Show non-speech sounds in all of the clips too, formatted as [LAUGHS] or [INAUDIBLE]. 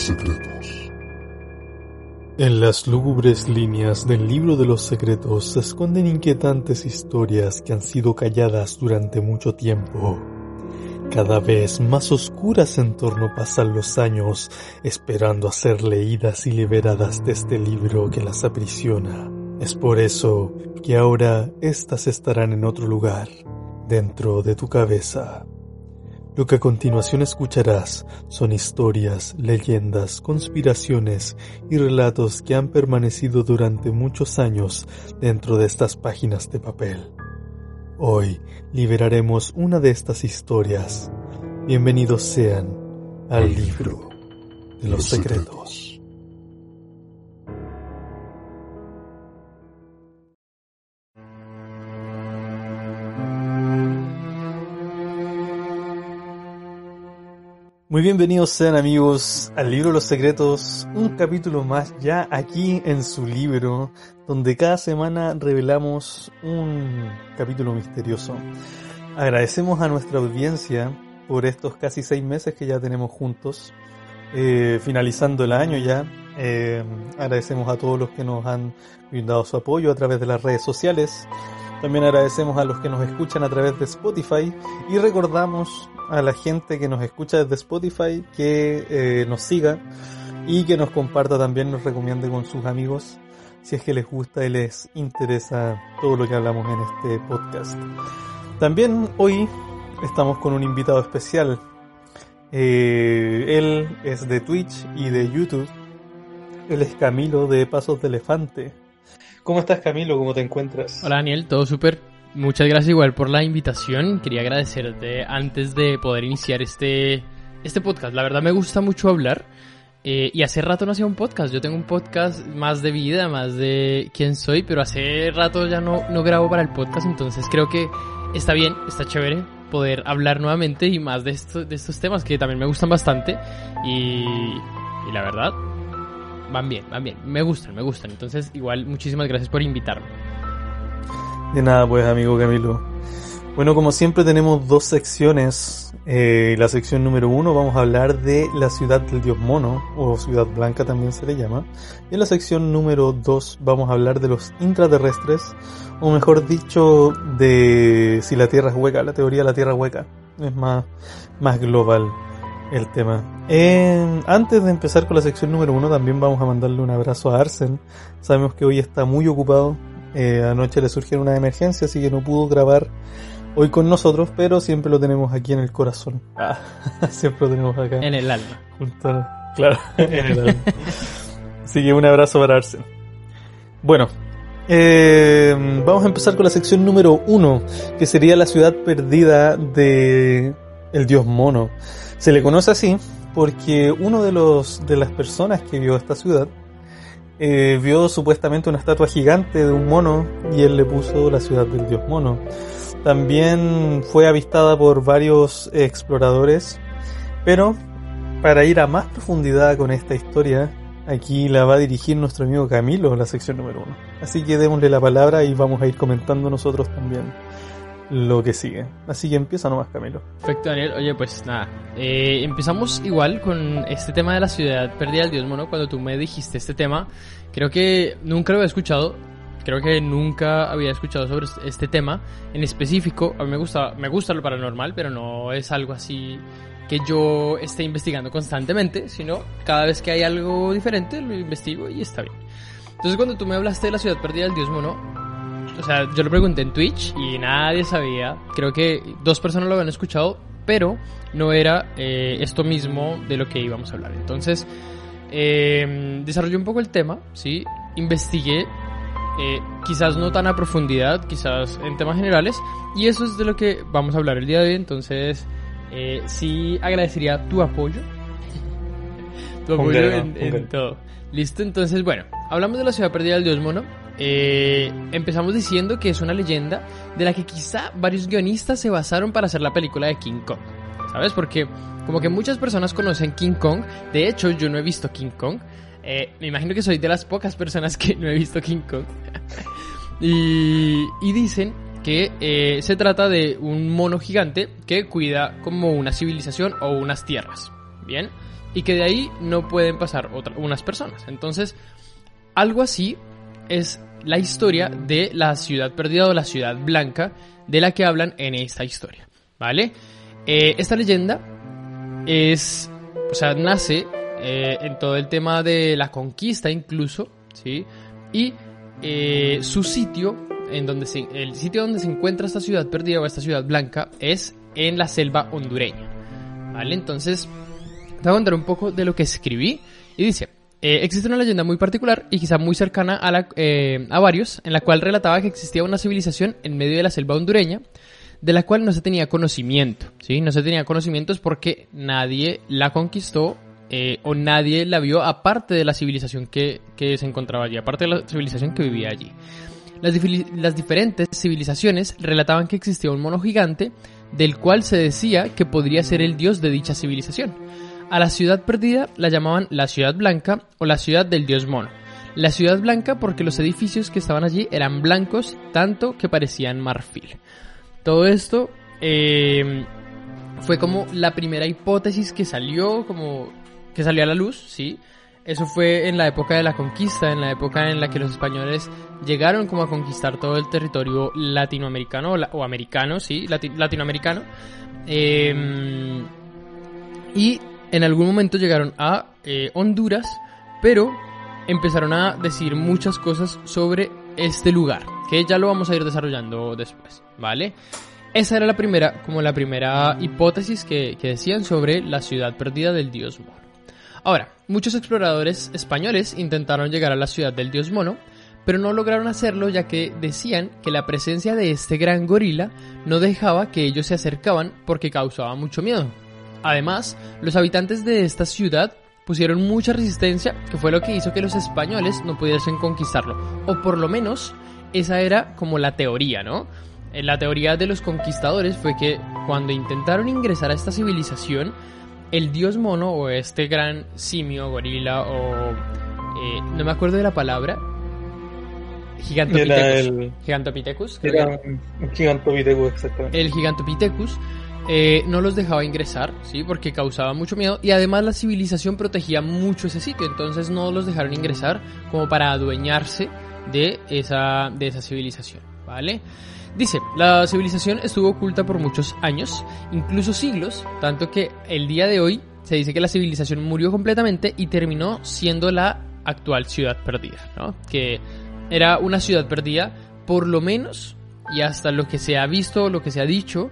Secretos. En las lúgubres líneas del libro de los secretos se esconden inquietantes historias que han sido calladas durante mucho tiempo. Cada vez más oscuras en torno pasan los años, esperando a ser leídas y liberadas de este libro que las aprisiona. Es por eso que ahora éstas estarán en otro lugar, dentro de tu cabeza. Lo que a continuación escucharás son historias, leyendas, conspiraciones y relatos que han permanecido durante muchos años dentro de estas páginas de papel. Hoy liberaremos una de estas historias. Bienvenidos sean al libro de los secretos. Muy bienvenidos sean amigos al libro Los Secretos, un capítulo más ya aquí en su libro, donde cada semana revelamos un capítulo misterioso. Agradecemos a nuestra audiencia por estos casi seis meses que ya tenemos juntos, eh, finalizando el año ya. Eh, agradecemos a todos los que nos han brindado su apoyo a través de las redes sociales. También agradecemos a los que nos escuchan a través de Spotify y recordamos a la gente que nos escucha desde Spotify que eh, nos siga y que nos comparta también, nos recomiende con sus amigos si es que les gusta y les interesa todo lo que hablamos en este podcast. También hoy estamos con un invitado especial. Eh, él es de Twitch y de YouTube. Él es Camilo de Pasos de Elefante. ¿Cómo estás Camilo? ¿Cómo te encuentras? Hola Daniel, todo súper. Muchas gracias igual por la invitación. Quería agradecerte antes de poder iniciar este, este podcast. La verdad me gusta mucho hablar. Eh, y hace rato no hacía un podcast. Yo tengo un podcast más de vida, más de quién soy, pero hace rato ya no, no grabo para el podcast. Entonces creo que está bien, está chévere poder hablar nuevamente y más de, esto, de estos temas que también me gustan bastante. Y, y la verdad, van bien, van bien. Me gustan, me gustan. Entonces, igual, muchísimas gracias por invitarme. De nada, pues, amigo Camilo. Bueno, como siempre tenemos dos secciones. Eh, la sección número uno vamos a hablar de la ciudad del dios mono, o ciudad blanca también se le llama. Y en la sección número dos vamos a hablar de los intraterrestres, o mejor dicho, de si la Tierra es hueca, la teoría de la Tierra hueca. Es más, más global el tema. antes de empezar con la sección número uno, también vamos a mandarle un abrazo a Arsen. Sabemos que hoy está muy ocupado eh, anoche le surgió una emergencia, así que no pudo grabar hoy con nosotros, pero siempre lo tenemos aquí en el corazón. Ah, [LAUGHS] siempre lo tenemos acá. En el alma. claro, [LAUGHS] en el alma. Así que un abrazo para Arsen. Bueno, eh, vamos a empezar con la sección número uno, que sería la ciudad perdida de el dios mono. Se le conoce así porque uno de los de las personas que vio esta ciudad eh, vio supuestamente una estatua gigante de un mono y él le puso la ciudad del dios mono. También fue avistada por varios exploradores, pero para ir a más profundidad con esta historia, aquí la va a dirigir nuestro amigo Camilo, la sección número uno. Así que démosle la palabra y vamos a ir comentando nosotros también lo que sigue. Así que empieza nomás, Camilo. Perfecto, Daniel. Oye, pues nada. Eh, empezamos igual con este tema de la ciudad perdida del dios mono. Cuando tú me dijiste este tema, creo que nunca lo había escuchado. Creo que nunca había escuchado sobre este tema en específico. A mí me gusta, me gusta lo paranormal, pero no es algo así que yo esté investigando constantemente, sino cada vez que hay algo diferente lo investigo y está bien. Entonces cuando tú me hablaste de la ciudad perdida del dios mono, o sea, yo lo pregunté en Twitch y nadie sabía. Creo que dos personas lo habían escuchado, pero no era eh, esto mismo de lo que íbamos a hablar. Entonces, eh, desarrollé un poco el tema, ¿sí? Investigué eh, quizás no tan a profundidad, quizás en temas generales, y eso es de lo que vamos a hablar el día de hoy, entonces eh, sí agradecería tu apoyo, [LAUGHS] tu apoyo en, todo. Listo, entonces bueno, hablamos de la ciudad perdida del dios mono, eh, empezamos diciendo que es una leyenda de la que quizá varios guionistas se basaron para hacer la película de King Kong, ¿sabes? Porque como que muchas personas conocen King Kong, de hecho yo no he visto King Kong, eh, me imagino que soy de las pocas personas que no he visto King Kong. [LAUGHS] y, dicen que eh, se trata de un mono gigante que cuida como una civilización o unas tierras. Bien. Y que de ahí no pueden pasar unas personas. Entonces, algo así es la historia de la ciudad perdida o la ciudad blanca de la que hablan en esta historia. ¿Vale? Eh, esta leyenda es. O sea, nace eh, en todo el tema de la conquista incluso, ¿sí? Y eh, su sitio, en donde se, el sitio donde se encuentra esta ciudad perdida o esta ciudad blanca es en la selva hondureña, ¿vale? Entonces, te voy a contar un poco de lo que escribí y dice... Eh, existe una leyenda muy particular y quizá muy cercana a, la, a varios, en la cual relataba que existía una civilización en medio de la selva hondureña, de la cual no se tenía conocimiento, ¿sí? No se tenía conocimientos porque nadie la conquistó eh, o nadie la vio aparte de la civilización que, se encontraba allí, aparte de la civilización que vivía allí. Las, diferentes civilizaciones relataban que existía un mono gigante del cual se decía que podría ser el dios de dicha civilización. A la ciudad perdida la llamaban la ciudad blanca o la ciudad del dios mono. La ciudad blanca porque los edificios que estaban allí eran blancos tanto que parecían marfil. Todo esto eh, fue como la primera hipótesis que salió, como que salió a la luz, sí. Eso fue en la época de la conquista, en la época en la que los españoles llegaron como a conquistar todo el territorio latinoamericano o, americano, sí, latinoamericano. Em, y en algún momento llegaron a eh, Honduras, pero empezaron a decir muchas cosas sobre este lugar, que ya lo vamos a ir desarrollando después, ¿vale? Esa era la primera, como la primera hipótesis que, que decían sobre la ciudad perdida del dios mono. Ahora, muchos exploradores españoles intentaron llegar a la ciudad del dios mono, pero no lograron hacerlo ya que decían que la presencia de este gran gorila no dejaba que ellos se acercaban porque causaba mucho miedo. Además, los habitantes de esta ciudad pusieron mucha resistencia, que fue lo que hizo que los españoles no pudiesen conquistarlo. O por lo menos, esa era como la teoría, ¿no? Eh, la teoría de los conquistadores fue que cuando intentaron ingresar a esta civilización, el dios mono o este gran simio, gorila o... Eh, no me acuerdo de la palabra. Gigantopithecus. El... Gigantopithecus. Era Gigantopithecus, exactamente. El Gigantopithecus eh, no los dejaba ingresar, ¿sí? Porque causaba mucho miedo y además la civilización protegía mucho ese sitio, entonces no los dejaron ingresar como para adueñarse de esa, de esa civilización, ¿vale? Dice, la civilización estuvo oculta por muchos años, incluso siglos, tanto que el día de hoy se dice que la civilización murió completamente y terminó siendo la actual ciudad perdida, ¿no? Que era una ciudad perdida por lo menos, y hasta lo que se ha visto, lo que se ha dicho,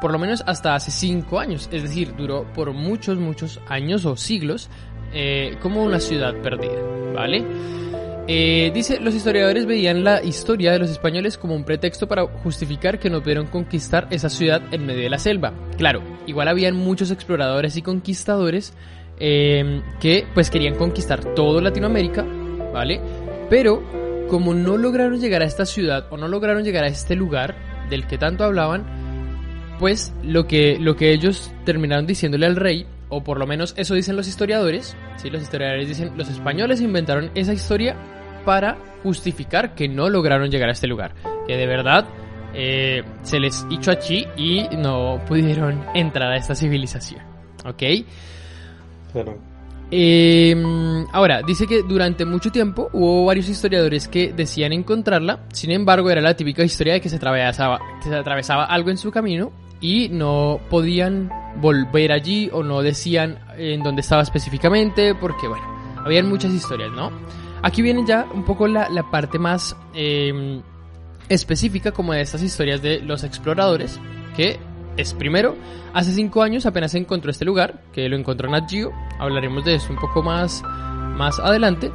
por lo menos hasta hace cinco años, es decir, duró por muchos, muchos años o siglos eh, como una ciudad perdida, ¿vale? Eh, dice, los historiadores veían la historia de los españoles como un pretexto para justificar que no pudieron conquistar esa ciudad en medio de la selva. Claro, igual habían muchos exploradores y conquistadores eh, que pues querían conquistar todo Latinoamérica, ¿vale? Pero como no lograron llegar a esta ciudad o no lograron llegar a este lugar del que tanto hablaban, pues lo que, lo que ellos terminaron diciéndole al rey o por lo menos eso dicen los historiadores, ¿sí? los historiadores dicen, los españoles inventaron esa historia para justificar que no lograron llegar a este lugar. Que de verdad eh, se les hizo allí y no pudieron entrar a esta civilización. ¿Ok? Em, ahora, dice que durante mucho tiempo hubo varios historiadores que decían encontrarla, sin embargo era la típica historia de que se atravesaba, se atravesaba algo en su camino y no podían volver allí o no decían en dónde estaba específicamente porque bueno, habían muchas historias, ¿no? Aquí viene ya un poco la, parte más em, específica como de estas historias de los exploradores, que es primero, hace cinco años apenas encontró este lugar, que lo encontró Nat Geo, hablaremos de eso un poco más, más adelante.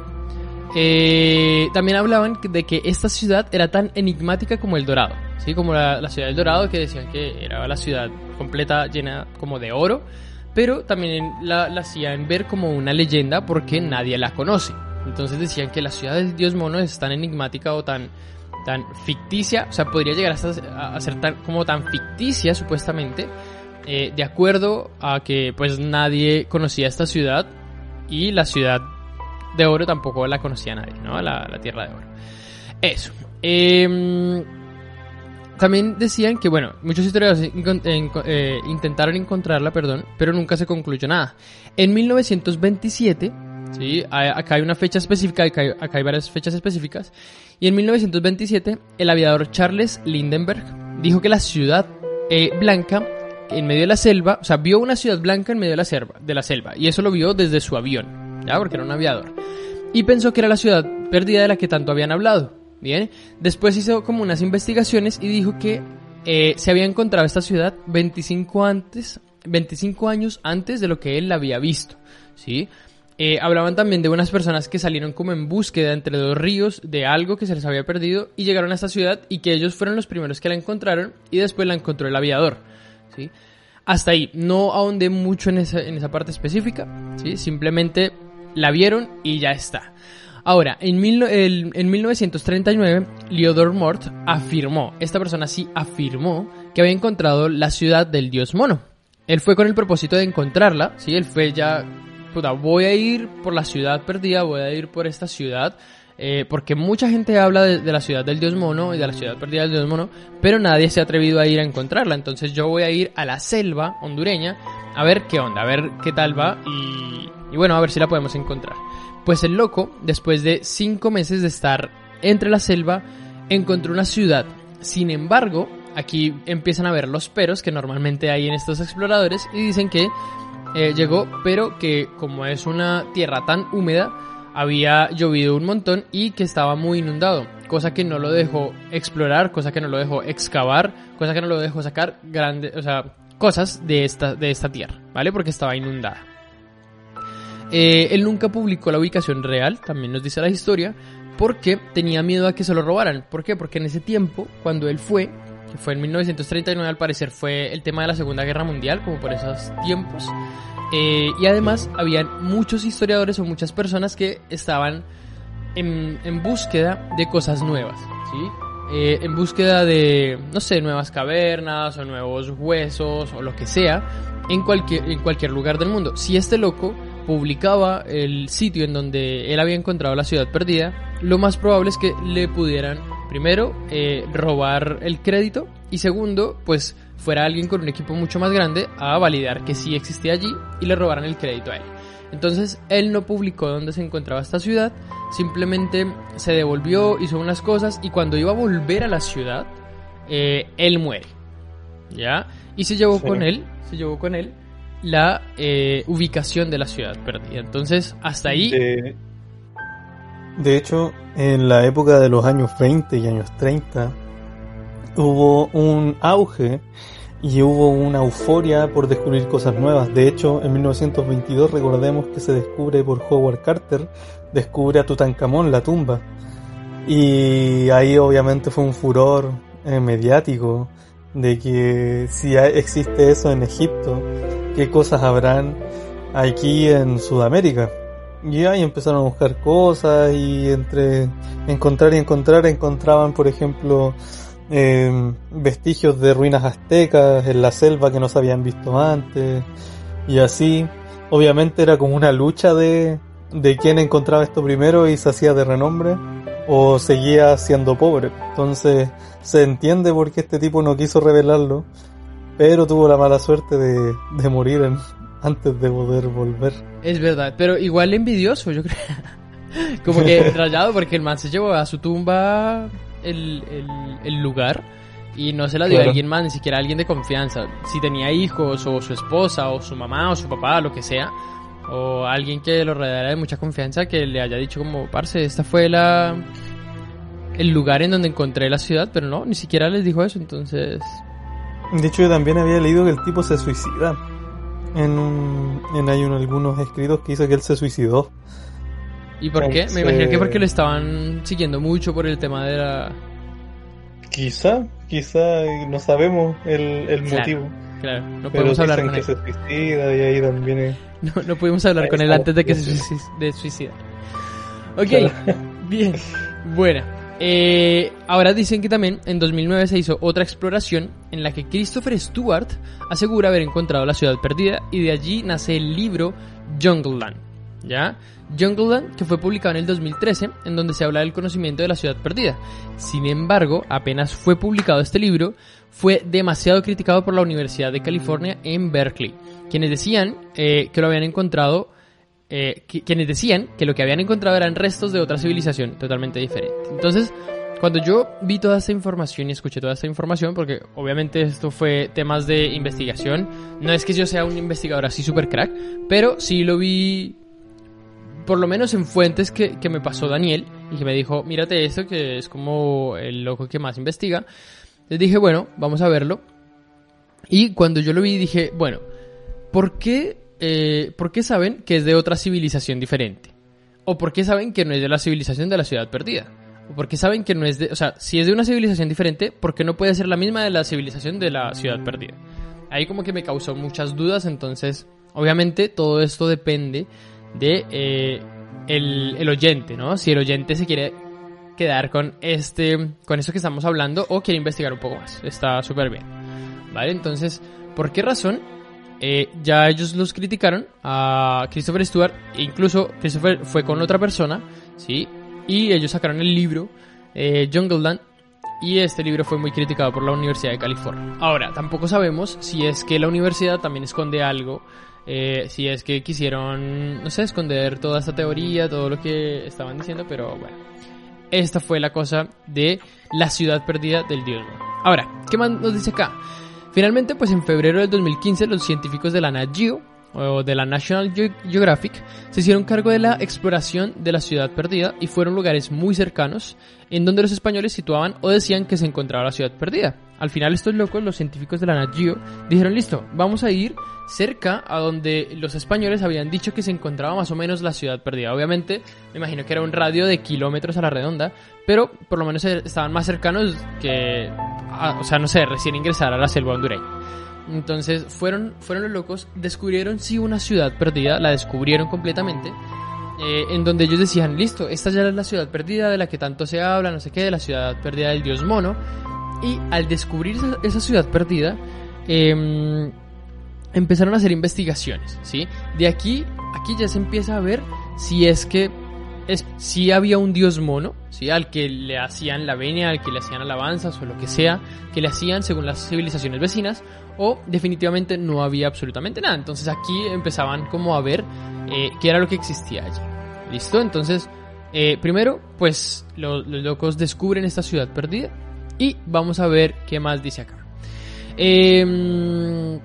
eh, también hablaban de que esta ciudad era tan enigmática como el Dorado, ¿sí? Como la, la ciudad del Dorado, que decían que era la ciudad completa llena como de oro, pero también la, la hacían ver como una leyenda porque nadie la conoce. Entonces decían que la ciudad del dios mono es tan enigmática o tan, tan ficticia, o sea, podría llegar a ser tan, como tan ficticia supuestamente, eh, de acuerdo a que pues nadie conocía esta ciudad y la ciudad de oro tampoco la conocía nadie, ¿no? La, la tierra de oro. Eso. Eh, también decían que, bueno, muchos historiadores eh, intentaron encontrarla, perdón, pero nunca se concluyó nada. En 1927, ¿sí? acá hay una fecha específica, acá hay, varias fechas específicas, y en 1927 el aviador Charles Lindenberg dijo que la ciudad eh, blanca en medio de la selva, o sea, vio una ciudad blanca en medio de la selva, de la selva, y eso lo vio desde su avión, ¿ya? Porque era un aviador. Y pensó que era la ciudad perdida de la que tanto habían hablado. Bien, después hizo como unas investigaciones y dijo que eh, se había encontrado esta ciudad 25, antes, 25 años antes de lo que él la había visto, ¿sí? Eh, hablaban también de unas personas que salieron como en búsqueda entre dos ríos de algo que se les había perdido y llegaron a esta ciudad y que ellos fueron los primeros que la encontraron y después la encontró el aviador, ¿sí? Hasta ahí, no ahondé mucho en esa, en esa parte específica, ¿sí? Simplemente la vieron y ya está. Ahora, en, en 1939, Leodor Mort afirmó, esta persona sí afirmó, que había encontrado la ciudad del dios mono. Él fue con el propósito de encontrarla, ¿sí? Él fue ya, puta, voy a ir por la ciudad perdida, voy a ir por esta ciudad, eh, porque mucha gente habla de, de, la ciudad del dios mono y de la ciudad perdida del dios mono, pero nadie se ha atrevido a ir a encontrarla. Entonces yo voy a ir a la selva hondureña a ver qué onda, a ver qué tal va y, y bueno, a ver si la podemos encontrar. Pues el loco, después de cinco meses de estar entre la selva, encontró una ciudad. Sin embargo, aquí empiezan a ver los peros que normalmente hay en estos exploradores y dicen que eh, llegó, pero que como es una tierra tan húmeda, había llovido un montón y que estaba muy inundado, cosa que no lo dejó explorar, cosa que no lo dejó excavar, cosa que no lo dejó sacar grandes, o sea, cosas de esta, de esta tierra, ¿vale? Porque estaba inundada. Eh, él nunca publicó la ubicación real, también nos dice la historia, porque tenía miedo a que se lo robaran. ¿Por qué? Porque en ese tiempo, cuando él fue, que fue en 1939 al parecer, fue el tema de la Segunda Guerra Mundial, como por esos tiempos. Eh, y además habían muchos historiadores o muchas personas que estaban en, en búsqueda de cosas nuevas, ¿sí? Eh, en búsqueda de, no sé, nuevas cavernas o nuevos huesos o lo que sea en cualquier, en cualquier lugar del mundo. Si este loco publicaba el sitio en donde él había encontrado la ciudad perdida, lo más probable es que le pudieran, primero, eh, robar el crédito y segundo, pues fuera alguien con un equipo mucho más grande a validar que sí existía allí y le robaran el crédito a él. Entonces él no publicó dónde se encontraba esta ciudad, simplemente se devolvió, hizo unas cosas y cuando iba a volver a la ciudad, eh, él muere. ¿Ya? Y se llevó sí. con él, se llevó con él la eh, ubicación de la ciudad perdida. Entonces, hasta ahí... De, hecho, en la época de los años 20 y años 30, hubo un auge y hubo una euforia por descubrir cosas nuevas. De hecho, en 1922 recordemos que se descubre por Howard Carter, descubre a Tutankamón, la tumba. Y ahí obviamente fue un furor eh, mediático de que si existe eso en Egipto, qué cosas habrán aquí en Sudamérica. Y ahí empezaron a buscar cosas y entre encontrar y encontrar encontraban, por ejemplo, eh, vestigios de ruinas aztecas en la selva que no se habían visto antes. Y así, obviamente era como una lucha de, de quién encontraba esto primero y se hacía de renombre o seguía siendo pobre. Entonces se entiende por qué este tipo no quiso revelarlo, pero tuvo la mala suerte de, de morir en, antes de poder volver. Es verdad, pero igual envidioso, yo creo. [LAUGHS] Como que [LAUGHS] rayado porque el man se llevó a su tumba el, el, el lugar y no se la dio claro. a alguien más, ni siquiera a alguien de confianza. Si tenía hijos o su esposa o su mamá o su papá, lo que sea, o alguien que lo rodeara de mucha confianza que le haya dicho como, parce, esta fue la el lugar en donde encontré la ciudad, pero no, ni siquiera les dijo eso, entonces... De hecho, yo también había leído que el tipo se suicida. En, un, en hay un, algunos escritos que dice que él se suicidó. ¿Y por qué? Me imagino que porque lo estaban siguiendo mucho por el tema de la... Quizá, quizá, no sabemos el, el motivo. Claro, no podemos hablar con que él. se suicida y ahí también [LAUGHS] No, no pudimos hablar con él antes de que se suicida. Ok, bien. Bueno, eh, ahora dicen que también en 2009 se hizo otra exploración en la que Christopher Stewart asegura haber encontrado la ciudad perdida y de allí nace el libro Jungleland. ¿Ya? Jungleland, que fue publicado en el 2013, en donde se habla del conocimiento de la ciudad perdida. Sin embargo, apenas fue publicado este libro, fue demasiado criticado por la Universidad de California en Berkeley, quienes decían eh, que lo habían encontrado, eh, quienes decían que lo que habían encontrado eran restos de otra civilización totalmente diferente. Entonces, cuando yo vi toda esta información y escuché toda esta información, porque obviamente esto fue temas de investigación, no es que yo sea un investigador así super crack, pero sí lo vi por lo menos en fuentes que, que me pasó Daniel y que me dijo, mírate esto, que es como el loco que más investiga. Les dije, bueno, vamos a verlo. Y cuando yo lo vi dije, bueno, ¿por qué, eh, ¿por qué saben que es de otra civilización diferente? ¿O por qué saben que no es de la civilización de la ciudad perdida? ¿O por qué saben que no es de... O sea, si es de una civilización diferente, ¿por qué no puede ser la misma de la civilización de la ciudad perdida? Ahí como que me causó muchas dudas, entonces, obviamente todo esto depende de eh, el, el oyente, ¿no? Si el oyente se quiere quedar con este, con eso que estamos hablando o quiere investigar un poco más, está súper bien, ¿vale? Entonces, ¿por qué razón? Eh, ya ellos los criticaron a Christopher Stewart, incluso Christopher fue con otra persona, ¿sí? Y ellos sacaron el libro eh, Jungleland y este libro fue muy criticado por la Universidad de California. Ahora, tampoco sabemos si es que la universidad también esconde algo, eh, si es que quisieron, no sé, esconder toda esta teoría, todo lo que estaban diciendo, pero bueno. Esta fue la cosa de la ciudad perdida del dios. Ahora, ¿qué más nos dice acá? Finalmente, pues en febrero del 2015, los científicos de la Nat Geo, o de la National Ge- Geographic, se hicieron cargo de la exploración de la ciudad perdida y fueron lugares muy cercanos en donde los españoles situaban o decían que se encontraba la ciudad perdida. Al final estos locos, los científicos de la Nat Geo, dijeron listo, vamos a ir cerca a donde los españoles habían dicho que se encontraba más o menos la ciudad perdida. Obviamente, me imagino que era un radio de kilómetros a la redonda, pero por lo menos eh, estaban más cercanos que, o sea, no sé, recién ingresar a la selva hondureña. Entonces fueron, fueron los locos, descubrieron sí una ciudad perdida, la descubrieron completamente, eh, en donde ellos decían, listo, esta ya es la ciudad perdida de la que tanto se habla, no sé qué, de la ciudad perdida del dios mono. Y al descubrir esa, esa ciudad perdida, em, empezaron a hacer investigaciones, ¿sí? De aquí, aquí ya se empieza a ver si es que es, si había un dios mono, ¿sí? Al que le hacían la venia, al que le hacían alabanzas o lo que sea, que le hacían según las civilizaciones vecinas, o definitivamente no había absolutamente nada. Entonces aquí empezaban como a ver eh, qué era lo que existía allí. ¿Listo? Entonces, eh, primero, pues lo- los locos descubren esta ciudad perdida y vamos a ver qué más dice acá. Em,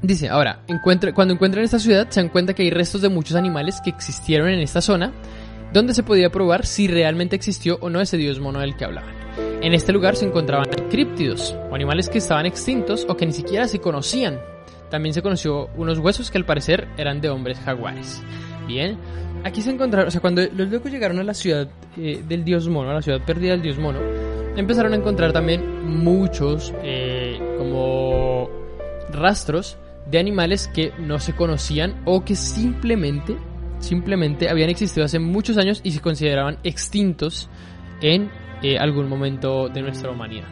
Dice, ahora, encuentra, cuando encuentran esta ciudad se dan cuenta que hay restos de muchos animales que existieron en esta zona, donde se podía probar si realmente existió o no ese dios mono del que hablaban. En este lugar se encontraban críptidos, o animales que estaban extintos o que ni siquiera se conocían. También se conoció unos huesos que al parecer eran de hombres jaguares. Bien, aquí se encontraron, o sea, cuando los locos llegaron a la ciudad eh, del dios mono, a la ciudad perdida del dios mono, empezaron a encontrar también muchos eh, como rastros de animales que no se conocían o que simplemente simplemente habían existido hace muchos años y se consideraban extintos en eh, algún momento de nuestra humanidad.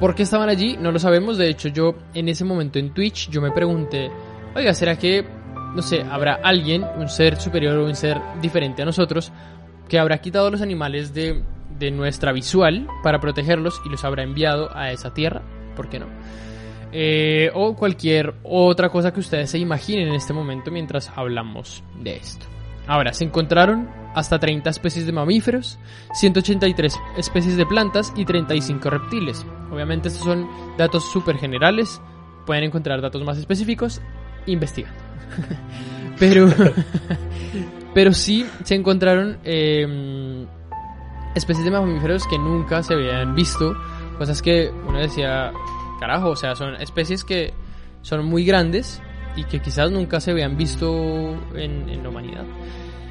¿Por qué estaban allí? No lo sabemos. De hecho, yo en ese momento en Twitch yo me pregunté, oiga, ¿será que, no sé, habrá alguien, un ser superior o un ser diferente a nosotros, que habrá quitado los animales de, de nuestra visual para protegerlos y los habrá enviado a esa tierra? ¿Por qué no? Eh, o cualquier otra cosa que ustedes se imaginen en este momento mientras hablamos de esto. Ahora, se encontraron hasta 30 especies de mamíferos, 183 especies de plantas y 35 reptiles. Obviamente estos son datos súper generales, pueden encontrar datos más específicos, investigan. [LAUGHS] pero, [LAUGHS] pero sí se encontraron eh, especies de mamíferos que nunca se habían visto, cosas que uno decía, carajo, o sea, son especies que son muy grandes y que quizás nunca se habían visto en, en la humanidad.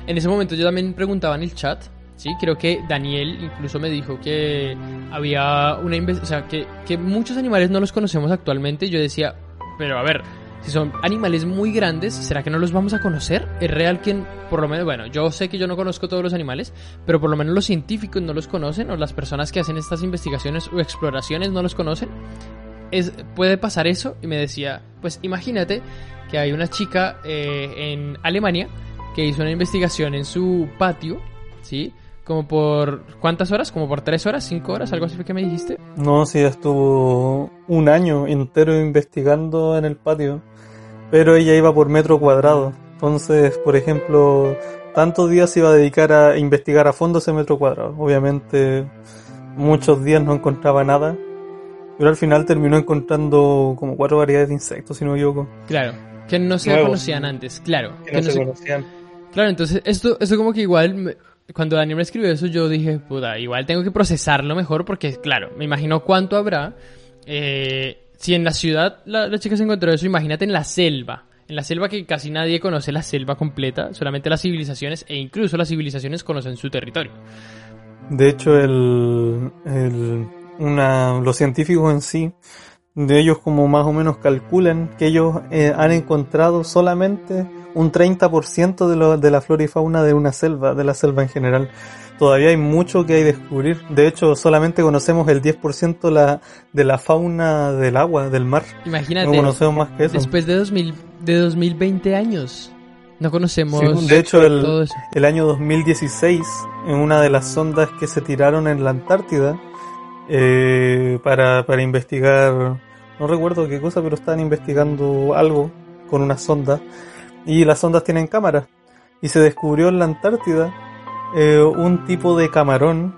En ese momento yo también preguntaba en el chat, ¿sí? Creo que Daniel incluso me dijo que había una o sea, que, que muchos animales no los conocemos actualmente. Yo decía, pero a ver, si son animales muy grandes, ¿será que no los vamos a conocer? Es real que, por lo menos, bueno, yo sé que yo no conozco todos los animales, pero por lo menos los científicos no los conocen, o las personas que hacen estas investigaciones o exploraciones no los conocen. Es, puede pasar eso, y me decía, pues imagínate que hay una chica eh, en Alemania que hizo una investigación en su patio, ¿sí? Como por cuántas horas, como por tres horas, cinco horas, algo así que me dijiste. No, sí, estuvo un año entero investigando en el patio pero ella iba por metro cuadrado. Entonces, por ejemplo, tantos días iba a dedicar a investigar a fondo ese metro cuadrado. Obviamente, muchos días no encontraba nada, pero al final terminó encontrando como cuatro variedades de insectos, si no me equivoco. Claro, que no se conocían antes, claro. Que, no, se, conocían. Claro, entonces esto, esto como que igual, cuando Daniel me escribió eso, yo dije, puta, igual tengo que procesarlo mejor porque, claro, me imagino cuánto habrá. Eh, si en la ciudad la, chica se encontró eso, imagínate en la selva. En la selva que casi nadie conoce la selva completa, solamente las civilizaciones e incluso las civilizaciones conocen su territorio. De hecho, el, una, los científicos en sí, de ellos como más o menos calculan que ellos eh, han encontrado solamente un 30% de, lo, de la flora y fauna de una selva, de la selva en general todavía hay mucho que hay que descubrir. De hecho, solamente conocemos el 10% la, de la fauna del agua, del mar. Imagínate. No conocemos más que eso. Después de, 2000, de 2020 años. No conocemos. de hecho, el, el año 2016, en una de las sondas que se tiraron en la Antártida, eh, para, para investigar, no recuerdo qué cosa, pero estaban investigando algo con una sonda. Y las sondas tienen cámaras. Y se descubrió en la Antártida eh, un tipo de camarón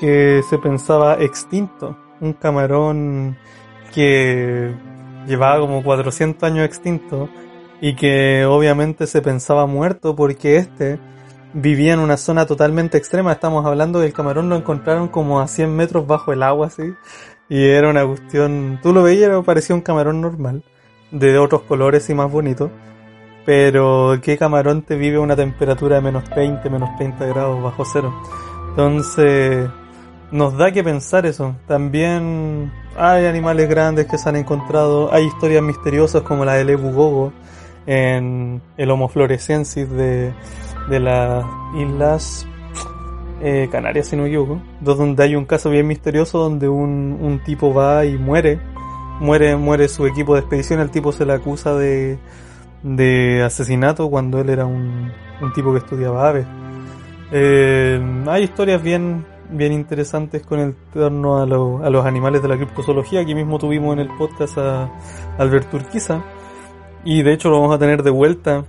que se pensaba extinto. Un camarón que llevaba como 400 años extinto y que obviamente se pensaba muerto porque este vivía en una zona totalmente extrema. Estamos hablando del camarón lo encontraron como a 100 metros bajo el agua, así. Y era una cuestión... Tú lo veías, parecía un camarón normal, de otros colores y más bonito. Pero ¿qué camarón te vive a una temperatura de menos 20, menos 30 grados bajo cero? Entonces, nos da que pensar eso. También hay animales grandes que se han encontrado, hay historias misteriosas como la del Ebu Gogo en el Homo florescensis de, de las Islas eh, Canarias, si no me equivoco, donde hay un caso bien misterioso donde un, un tipo va y muere, muere, muere su equipo de expedición, el tipo se le acusa de de asesinato cuando él era un, un tipo que estudiaba aves. Eh, hay historias bien, bien interesantes con el torno a, a, los animales de la criptozoología. Aquí mismo tuvimos en el podcast a Albert Urquiza. Y de hecho lo vamos a tener de vuelta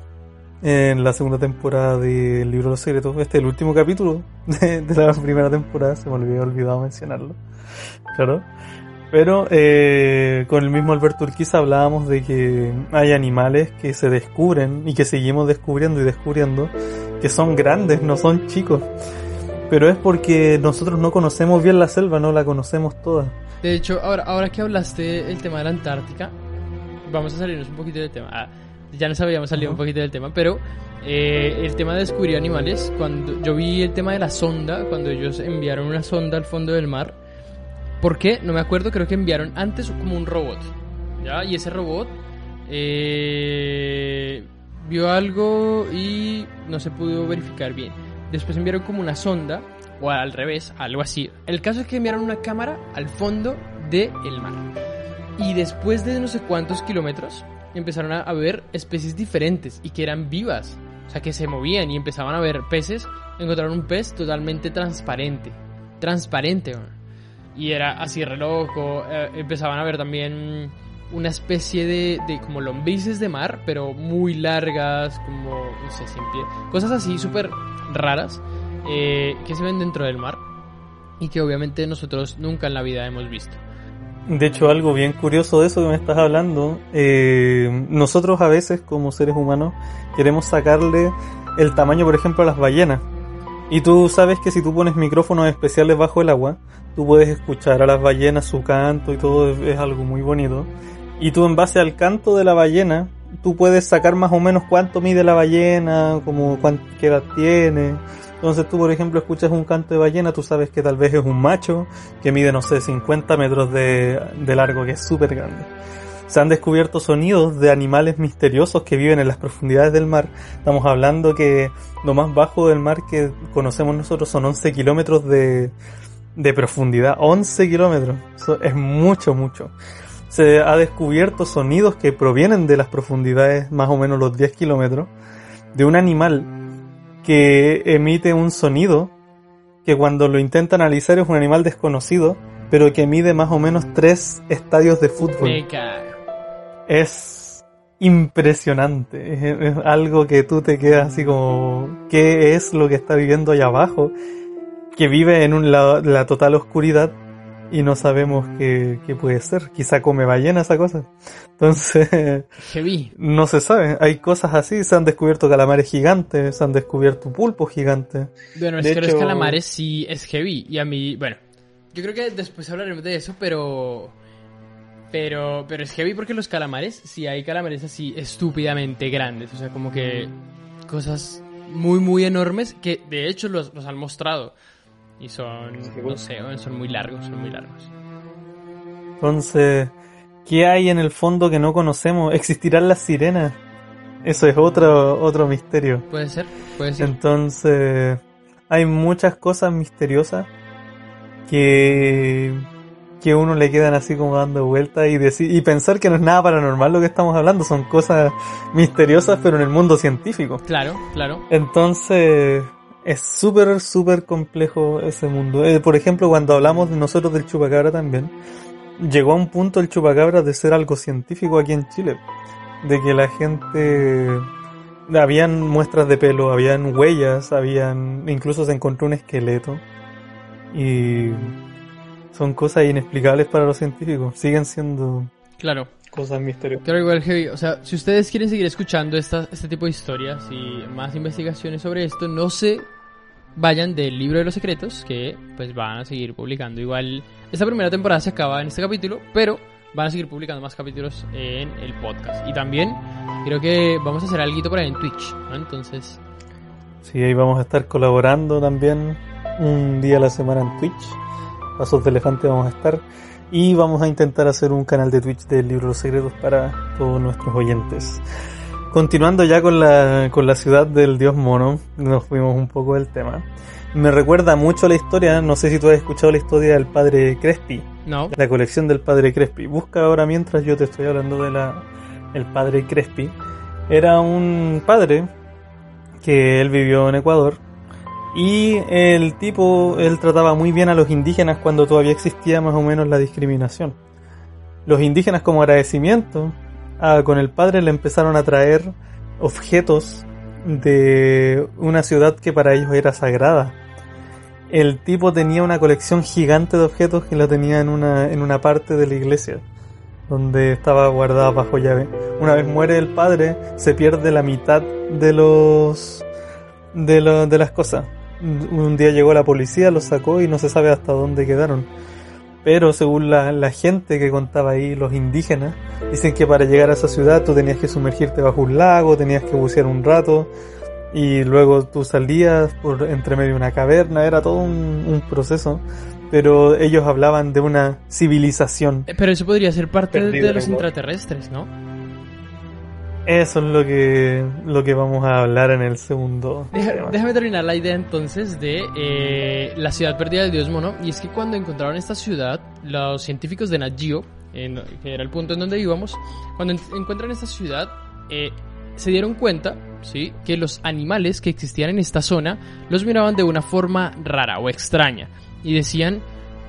en la segunda temporada del Libro de los Secretos. Este es el último capítulo de, de la primera temporada. Se me había olvidado mencionarlo. Claro. Pero eh, con el mismo Alberto Urquiza hablábamos de que hay animales que se descubren y que seguimos descubriendo y descubriendo que son grandes, no son chicos. Pero es porque nosotros no conocemos bien la selva, no la conocemos toda. De hecho, ahora, ahora que hablaste el tema de la Antártica, vamos a salirnos un poquito del tema. Ah, ya nos habíamos salido un poquito del tema, pero eh, el tema de descubrir animales, cuando yo vi el tema de la sonda, cuando ellos enviaron una sonda al fondo del mar, ¿Por qué? No me acuerdo, creo que enviaron antes como un robot. ¿Ya? Y ese robot eh, vio algo y no se pudo verificar bien. Después enviaron como una sonda, o al revés, algo así. El caso es que enviaron una cámara al fondo del mar. Y después de no sé cuántos kilómetros, empezaron a ver especies diferentes y que eran vivas. O sea, que se movían y empezaban a ver peces. Encontraron un pez totalmente transparente. Transparente, y era así re loco. Eh, empezaban a ver también una especie de, de, como lombrices de mar, pero muy largas, como, no sé, sin pie. Cosas así súper raras eh, que se ven dentro del mar y que obviamente nosotros nunca en la vida hemos visto. De hecho, algo bien curioso de eso que me estás hablando, eh, nosotros a veces como seres humanos queremos sacarle el tamaño, por ejemplo, a las ballenas. Y tú sabes que si tú pones micrófonos especiales bajo el agua, tú puedes escuchar a las ballenas su canto y todo es, algo muy bonito. Y tú en base al canto de la ballena tú puedes sacar más o menos cuánto mide la ballena, como cuánto, qué edad tiene. Entonces tú, por ejemplo, escuchas un canto de ballena, tú sabes que tal vez es un macho que mide, no sé, 50 metros de, de largo, que es súper grande. Se han descubierto sonidos de animales misteriosos que viven en las profundidades del mar. Estamos hablando que lo más bajo del mar que conocemos nosotros son 11 kilómetros de, de profundidad. 11 kilómetros. Eso es mucho, mucho. Se ha descubierto sonidos que provienen de las profundidades, más o menos los 10 kilómetros, de un animal que emite un sonido que cuando lo intenta analizar es un animal desconocido, pero que mide más o menos 3 estadios de fútbol. Me cago. Es impresionante. Es, es algo que tú te quedas así como, ¿qué es lo que está viviendo allá abajo? Que vive en un la, la total oscuridad y no sabemos qué, qué puede ser. Quizá come ballena esa cosa. Entonces, [LAUGHS] Heavy. no se sabe. Hay cosas así. Se han descubierto calamares gigantes, se han descubierto pulpos gigantes. Bueno, es De que los calamares sí es heavy. Y a mí, bueno, yo creo que después hablaremos de eso, pero. Pero, pero es heavy porque los calamares, sí hay calamares así estúpidamente grandes. O sea, como que cosas muy, muy enormes que de hecho los, los han mostrado. Y son, no sé, son muy largos, son muy largos. Entonces, ¿qué hay en el fondo que no conocemos? ¿Existirán las sirenas? Eso es otro, otro misterio. Puede ser, puede ser. Entonces, hay muchas cosas misteriosas que, que uno le quedan así como dando vueltas y, decir, y pensar que no es nada paranormal lo que estamos hablando, son cosas misteriosas pero en el mundo científico. Claro, claro. Entonces, es súper, súper complejo ese mundo. Eh, por ejemplo, cuando hablamos de nosotros del chupacabra también, llegó a un punto el chupacabra de ser algo científico aquí en Chile. De que la gente... Habían muestras de pelo, habían huellas, habían... Incluso se encontró un esqueleto. Y... Son cosas inexplicables para los científicos. Siguen siendo Claro. cosas misteriosas. Claro, igual heavy. O sea, si ustedes quieren seguir escuchando esta, este tipo de historias y más investigaciones sobre esto, no se vayan del libro de los secretos, que pues van a seguir publicando. Igual, esta primera temporada se acaba en este capítulo, pero van a seguir publicando más capítulos en el podcast. Y también creo que vamos a hacer algo por ahí en Twitch, ¿no? Entonces, Sí, ahí vamos a estar colaborando también un día a la semana en Twitch. Pasos de Elefante vamos a estar. Y vamos a intentar hacer un canal de Twitch del Libro de los Secretos para todos nuestros oyentes. Continuando ya con la, con la ciudad del dios mono, nos fuimos un poco del tema. Me recuerda mucho la historia, no sé si tú has escuchado la historia del padre Crespi, no. la colección del padre Crespi. Busca ahora mientras yo te estoy hablando de la el padre Crespi. Era un padre que él vivió en Ecuador y el tipo él trataba muy bien a los indígenas cuando todavía existía más o menos la discriminación. Los indígenas como agradecimiento a- con el padre le empezaron a traer objetos de una ciudad que para ellos era sagrada. El tipo tenía una colección gigante de objetos que la tenía en una, en una parte de la iglesia, donde estaba guardada bajo llave. Una vez muere el padre, se pierde la mitad de los de, lo- de las cosas. Un un día llegó la policía, los sacó y no se sabe hasta dónde quedaron. Pero según la, la gente que contaba ahí, los indígenas, dicen que para llegar a esa ciudad tú tenías que sumergirte bajo un lago, tenías que bucear un rato, y luego tú salías por entre medio de una caverna, era todo un, un proceso. Pero ellos hablaban de una civilización. Eh, Pero eso podría ser parte de, Perdido de los intraterrestres, ¿no? Eso es lo que, lo que vamos a hablar en el segundo Deja- déjame terminar la idea entonces de eh, la ciudad perdida del dios mono. Y es que cuando encontraron esta ciudad, los científicos de Nat Geo, en- que era el punto en donde íbamos, cuando en- encuentran esta ciudad, eh, se dieron cuenta, ¿sí? Que los animales que existían en esta zona los miraban de una forma rara o extraña. Y decían,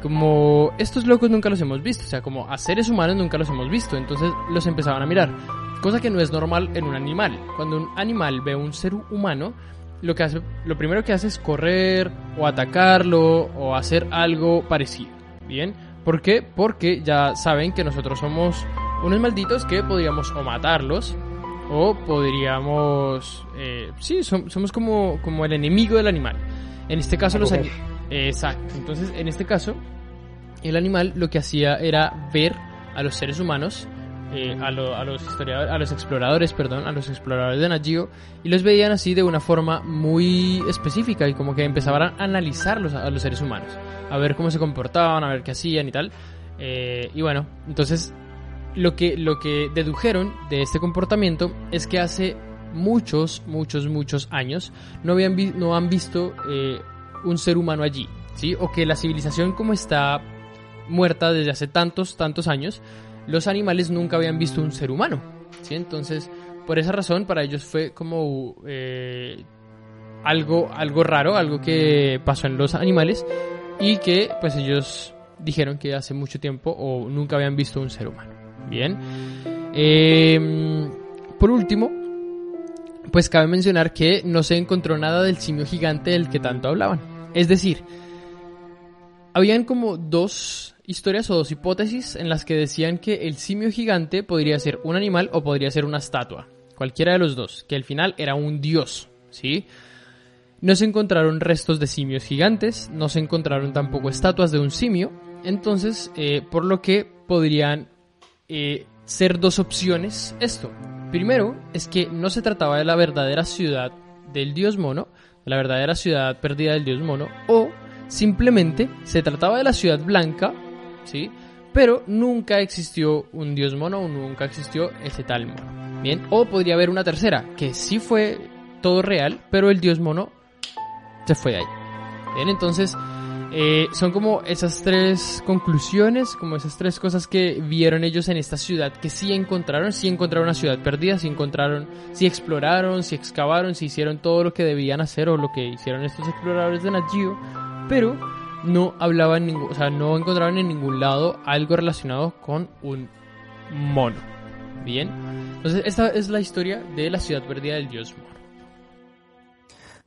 como, estos locos nunca los hemos visto. O sea, como a seres humanos nunca los hemos visto. Entonces los empezaban a mirar. Cosa que no es normal en un animal. Cuando un animal ve a un ser humano, lo que hace, lo primero que hace es correr o atacarlo o hacer algo parecido. ¿Bien? ¿Por qué? Porque ya saben que nosotros somos unos malditos que podríamos o matarlos o podríamos... eh, sí, som- somos como, como el enemigo del animal. En este caso los comer. ani- Exacto. Entonces, en este caso, el animal lo que hacía era ver a los seres humanos eh, a, los historiadores, a los exploradores, perdón, a los exploradores de Nat y los veían así de una forma muy específica y como que empezaban a analizarlos a, los seres humanos, a ver cómo se comportaban, a ver qué hacían y tal. Eh, y bueno, entonces lo que, lo que dedujeron de este comportamiento es que hace muchos, muchos, muchos años no, habían no han visto eh, un ser humano allí, ¿sí? O que la civilización como está muerta desde hace tantos, tantos años, los animales nunca habían visto un ser humano, ¿sí? Entonces, por esa razón, para ellos fue como eh, algo, algo raro, algo que pasó en los animales y que pues ellos dijeron que hace mucho tiempo o nunca habían visto un ser humano. Bien. Em, por último, pues cabe mencionar que no se encontró nada del simio gigante del que tanto hablaban. Es decir, habían como dos historias o dos hipótesis en las que decían que el simio gigante podría ser un animal o podría ser una estatua. Cualquiera de los dos, que al final era un dios, ¿sí? No se encontraron restos de simios gigantes, no se encontraron tampoco estatuas de un simio, entonces, eh, por lo que podrían eh, ser dos opciones esto. Primero, es que no se trataba de la verdadera ciudad del dios mono, la verdadera ciudad perdida del dios mono, o simplemente se trataba de la ciudad blanca, ¿sí? Pero nunca existió un dios mono o nunca existió ese tal mono. Bien, o podría haber una tercera, que sí fue todo real, pero el dios mono se fue de ahí. Bien, entonces eh, son como esas tres conclusiones, como esas tres cosas que vieron ellos en esta ciudad, que sí encontraron, sí encontraron una ciudad perdida, sí encontraron, sí exploraron, sí excavaron, sí hicieron todo lo que debían hacer o lo que hicieron estos exploradores de Nat pero no hablaban, ningún, o sea, no encontraron en ningún lado algo relacionado con un mono. Bien, entonces esta es la historia de la ciudad perdida del dios mono.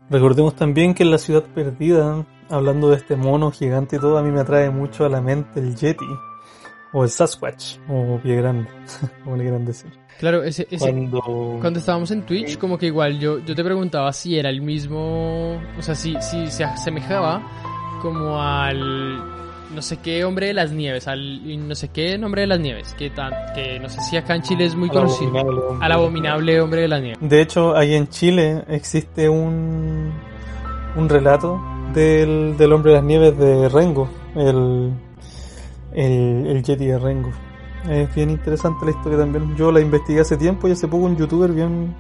Recordemos también que en la ciudad perdida hablando de este mono gigante y todo, a mí me atrae mucho a la mente el Yeti. O el Sasquatch, o pie grande, [LAUGHS] como le quieran decir. Claro, ese, cuando... estábamos en Twitch, como que igual yo, yo te preguntaba si era el mismo, o sea, si, si se asemejaba como al no sé qué hombre de las nieves, al no sé qué nombre de las nieves, que, tan, que no sé si acá en Chile es muy conocido, al abominable hombre de las nieves. De hecho, ahí en Chile existe un, un relato del, del hombre de las nieves de Rengo, el, el, el Yeti de Rengo. Es bien interesante la historia también. Yo la investigué hace tiempo y hace poco un youtuber bien,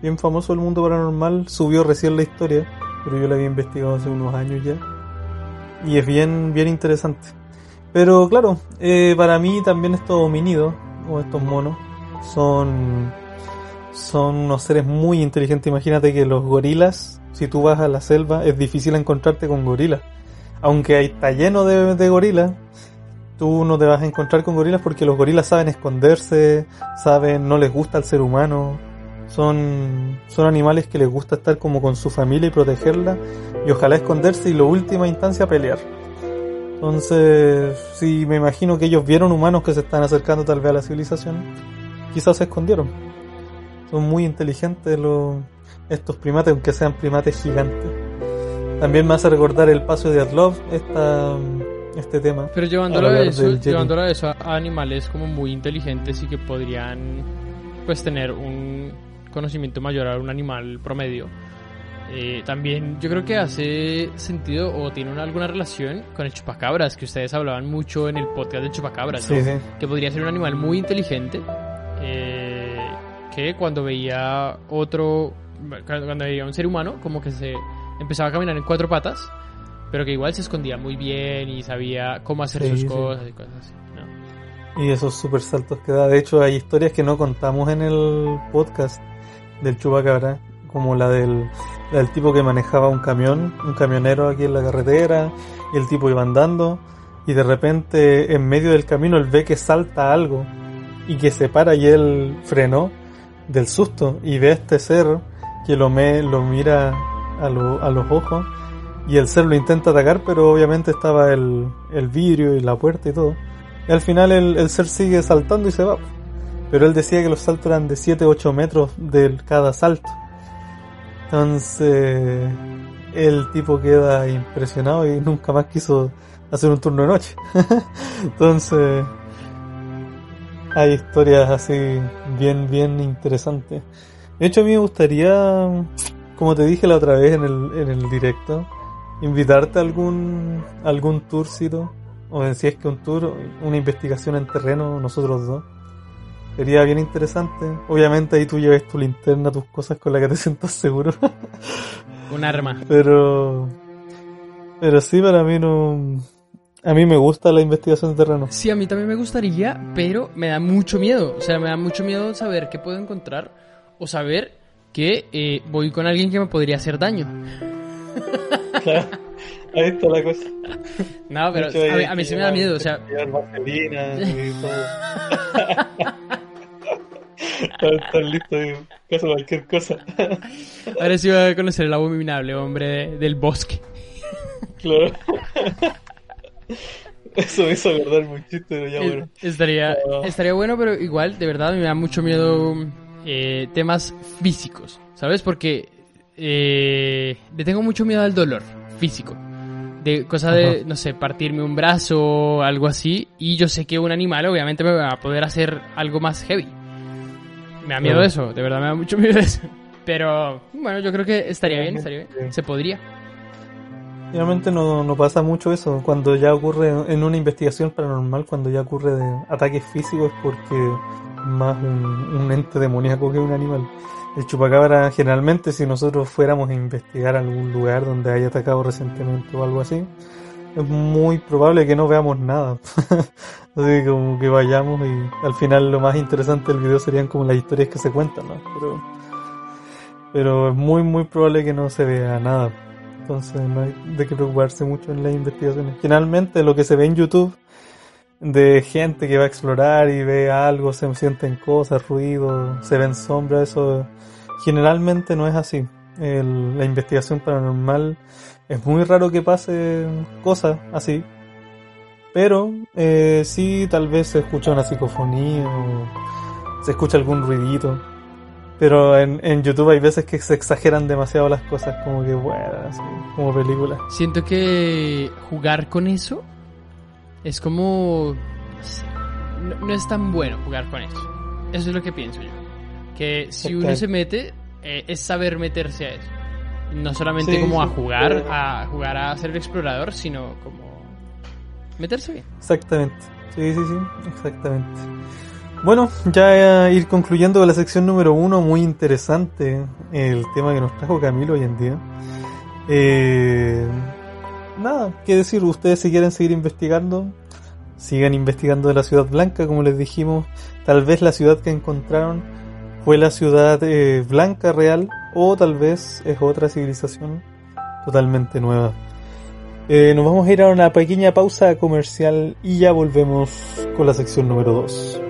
bien famoso del mundo paranormal subió recién la historia, pero yo la había investigado hace unos años ya. Y es bien, bien interesante. Pero claro, eh, para mí también estos homínidos, o estos monos, son, son unos seres muy inteligentes. Imagínate que los gorilas si tú vas a la selva es difícil encontrarte con gorilas. Aunque ahí está lleno de, gorilas, tú no te vas a encontrar con gorilas porque los gorilas saben esconderse, saben, no les gusta al ser humano. Son, son animales que les gusta estar como con su familia y protegerla y ojalá esconderse y lo última instancia pelear. Entonces, si me imagino que ellos vieron humanos que se están acercando tal vez a la civilización, quizás se escondieron. Son muy inteligentes los, estos primates, aunque sean primates gigantes. También me hace recordar el paso de Adlov, esta, este tema. Pero llevándolo a, eso, llevándolo a eso a animales como muy inteligentes y que podrían pues tener un conocimiento mayor a un animal promedio. Eh, también yo creo que hace sentido o tiene alguna relación con el chupacabras, que ustedes hablaban mucho en el podcast de chupacabras, que podría ser un animal muy inteligente, eh, que cuando veía otro cuando veía un ser humano, como que se empezaba a caminar en cuatro patas, pero que igual se escondía muy bien y sabía cómo hacer sus cosas y cosas así. Y esos super saltos que da. De hecho, hay historias que no contamos en el podcast del chupacabra, como la del, del tipo que manejaba un camión, un camionero aquí en la carretera, y el tipo iba andando, y de repente en medio del camino él ve que salta algo y que se para y él frenó del susto y ve este ser que lo, me, lo mira a, a los ojos y el ser lo intenta atacar, pero obviamente estaba el, el vidrio y la puerta y todo. Y al final el, el, ser sigue saltando y se va. Pero él decía que los saltos eran de 7-8 metros de cada salto. Entonces el tipo queda impresionado y nunca más quiso hacer un turno de noche. [LAUGHS] Entonces hay historias así bien, bien interesantes. De hecho, a mí me gustaría, como te dije la otra vez en el, en el directo, invitarte a algún, algún tourcito, o si es que un tour, una investigación en terreno, nosotros dos. Sería bien interesante. Obviamente ahí tú lleves tu linterna, tus cosas con las que te [LAUGHS] sientas seguro. Un arma. Pero, pero sí, para mí no, a mí me gusta la investigación de terreno. Sí, a mí también me gustaría, pero me da mucho miedo. O sea, me da mucho miedo saber qué puedo encontrar o saber que eh, voy con alguien que me podría hacer daño. Claro, [LAUGHS] ahí está la cosa. No, pero a mí, a mí sí me da miedo, o sea... [LAUGHS] Estar listo en caso de cualquier cosa. [LAUGHS] Ahora sí voy a conocer el abominable hombre de- del bosque. Claro. [LAUGHS] Eso me hizo acordar un chiste, pero ya bueno. Estaría, Ah. estaría bueno, pero igual, de verdad, me da mucho miedo eh, temas físicos, ¿sabes? Porque eh, le tengo mucho miedo al dolor físico. De cosa de, Ajá. no sé, partirme un brazo o algo así. Y yo sé que un animal obviamente me va a poder hacer algo más heavy. Me da miedo eso, de verdad me da mucho [LAUGHS] miedo eso. Pero bueno, yo creo que estaría bien, estaría bien. Se podría. Realmente no, no pasa mucho eso. Cuando ya ocurre en una investigación paranormal, cuando ya ocurre de ataques físicos, es porque más un, un ente demoníaco que un animal. El chupacabra, generalmente, si nosotros fuéramos a investigar algún lugar donde haya atacado recientemente o algo así, es muy probable que no veamos nada. [LAUGHS] así como que vayamos y al final lo más interesante del video serían como las historias que se cuentan, ¿no? Pero, pero es muy, muy probable que no se vea nada. Entonces no hay de qué preocuparse mucho en las investigaciones. Generalmente lo que se ve en YouTube de gente que va a explorar y ve algo, se sienten cosas, ruido, se ven sombras, eso generalmente no es así. El- la investigación paranormal es muy raro que pase cosas así. Pero eh, sí tal vez se escucha una psicofonía o se escucha algún ruidito. Pero en, en YouTube hay veces que se exageran demasiado las cosas, como que bueno, así, como películas. Siento que jugar con eso es como... no es tan bueno jugar con eso. Eso es lo que pienso yo. Que si uno se mete, eh, es saber meterse a eso. No solamente Sí, como a jugar, pero- a jugar a ser el explorador, sino como meterse bien. Exactamente. Sí, sí, sí, exactamente. Bueno, ya eh, ir concluyendo con la sección número uno, muy interesante el tema que nos trajo Camilo hoy en día. Eh, nada, qué decir, ustedes si quieren seguir investigando, sigan investigando de la ciudad blanca, como les dijimos, tal vez la ciudad que encontraron fue la ciudad eh, blanca real o tal vez es otra civilización totalmente nueva. Eh, nos vamos a ir a una pequeña pausa comercial y ya volvemos con la sección número 2.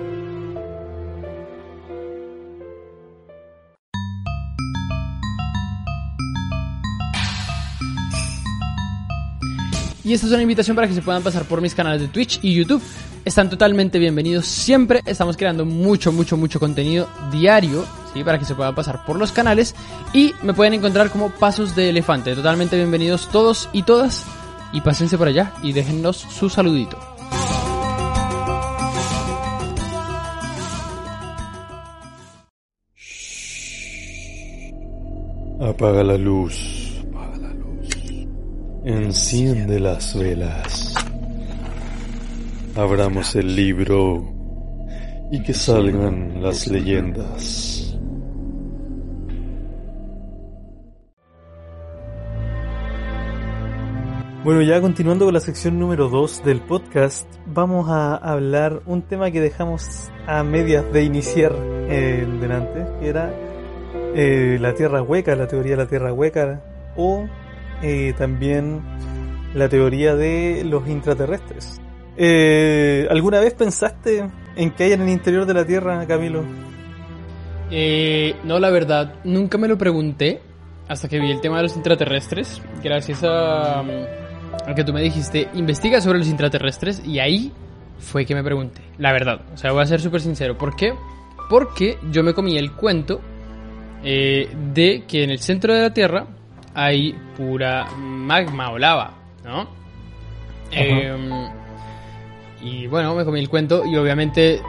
Y esta es una invitación para que se puedan pasar por mis canales de Twitch y YouTube. Están totalmente bienvenidos siempre. Estamos creando mucho, mucho, mucho contenido diario, ¿sí? Para que se puedan pasar por los canales. Y me pueden encontrar como Pasos de Elefante. Totalmente bienvenidos todos y todas. Y pásense por allá y déjennos su saludito. Apaga la luz. Enciende las velas. Abramos el libro y que salgan las leyendas. Bueno, ya continuando con la sección número 2 del podcast, vamos a hablar un tema que dejamos a medias de iniciar eh, delante, que era eh, la Tierra hueca, la teoría de la Tierra hueca, o eh, también la teoría de los intraterrestres. Eh, ¿Alguna vez pensaste en que hay en el interior de la Tierra, Camilo? Eh, no, la verdad, nunca me lo pregunté hasta que vi el tema de los intraterrestres. Gracias a, a que tú me dijiste, investiga sobre los intraterrestres. Y ahí fue que me pregunté. La verdad, o sea, voy a ser súper sincero. ¿Por qué? Porque yo me comí el cuento eh, de que en el centro de la Tierra hay pura magma o lava, ¿no? Eh, y bueno, me comí el cuento y obviamente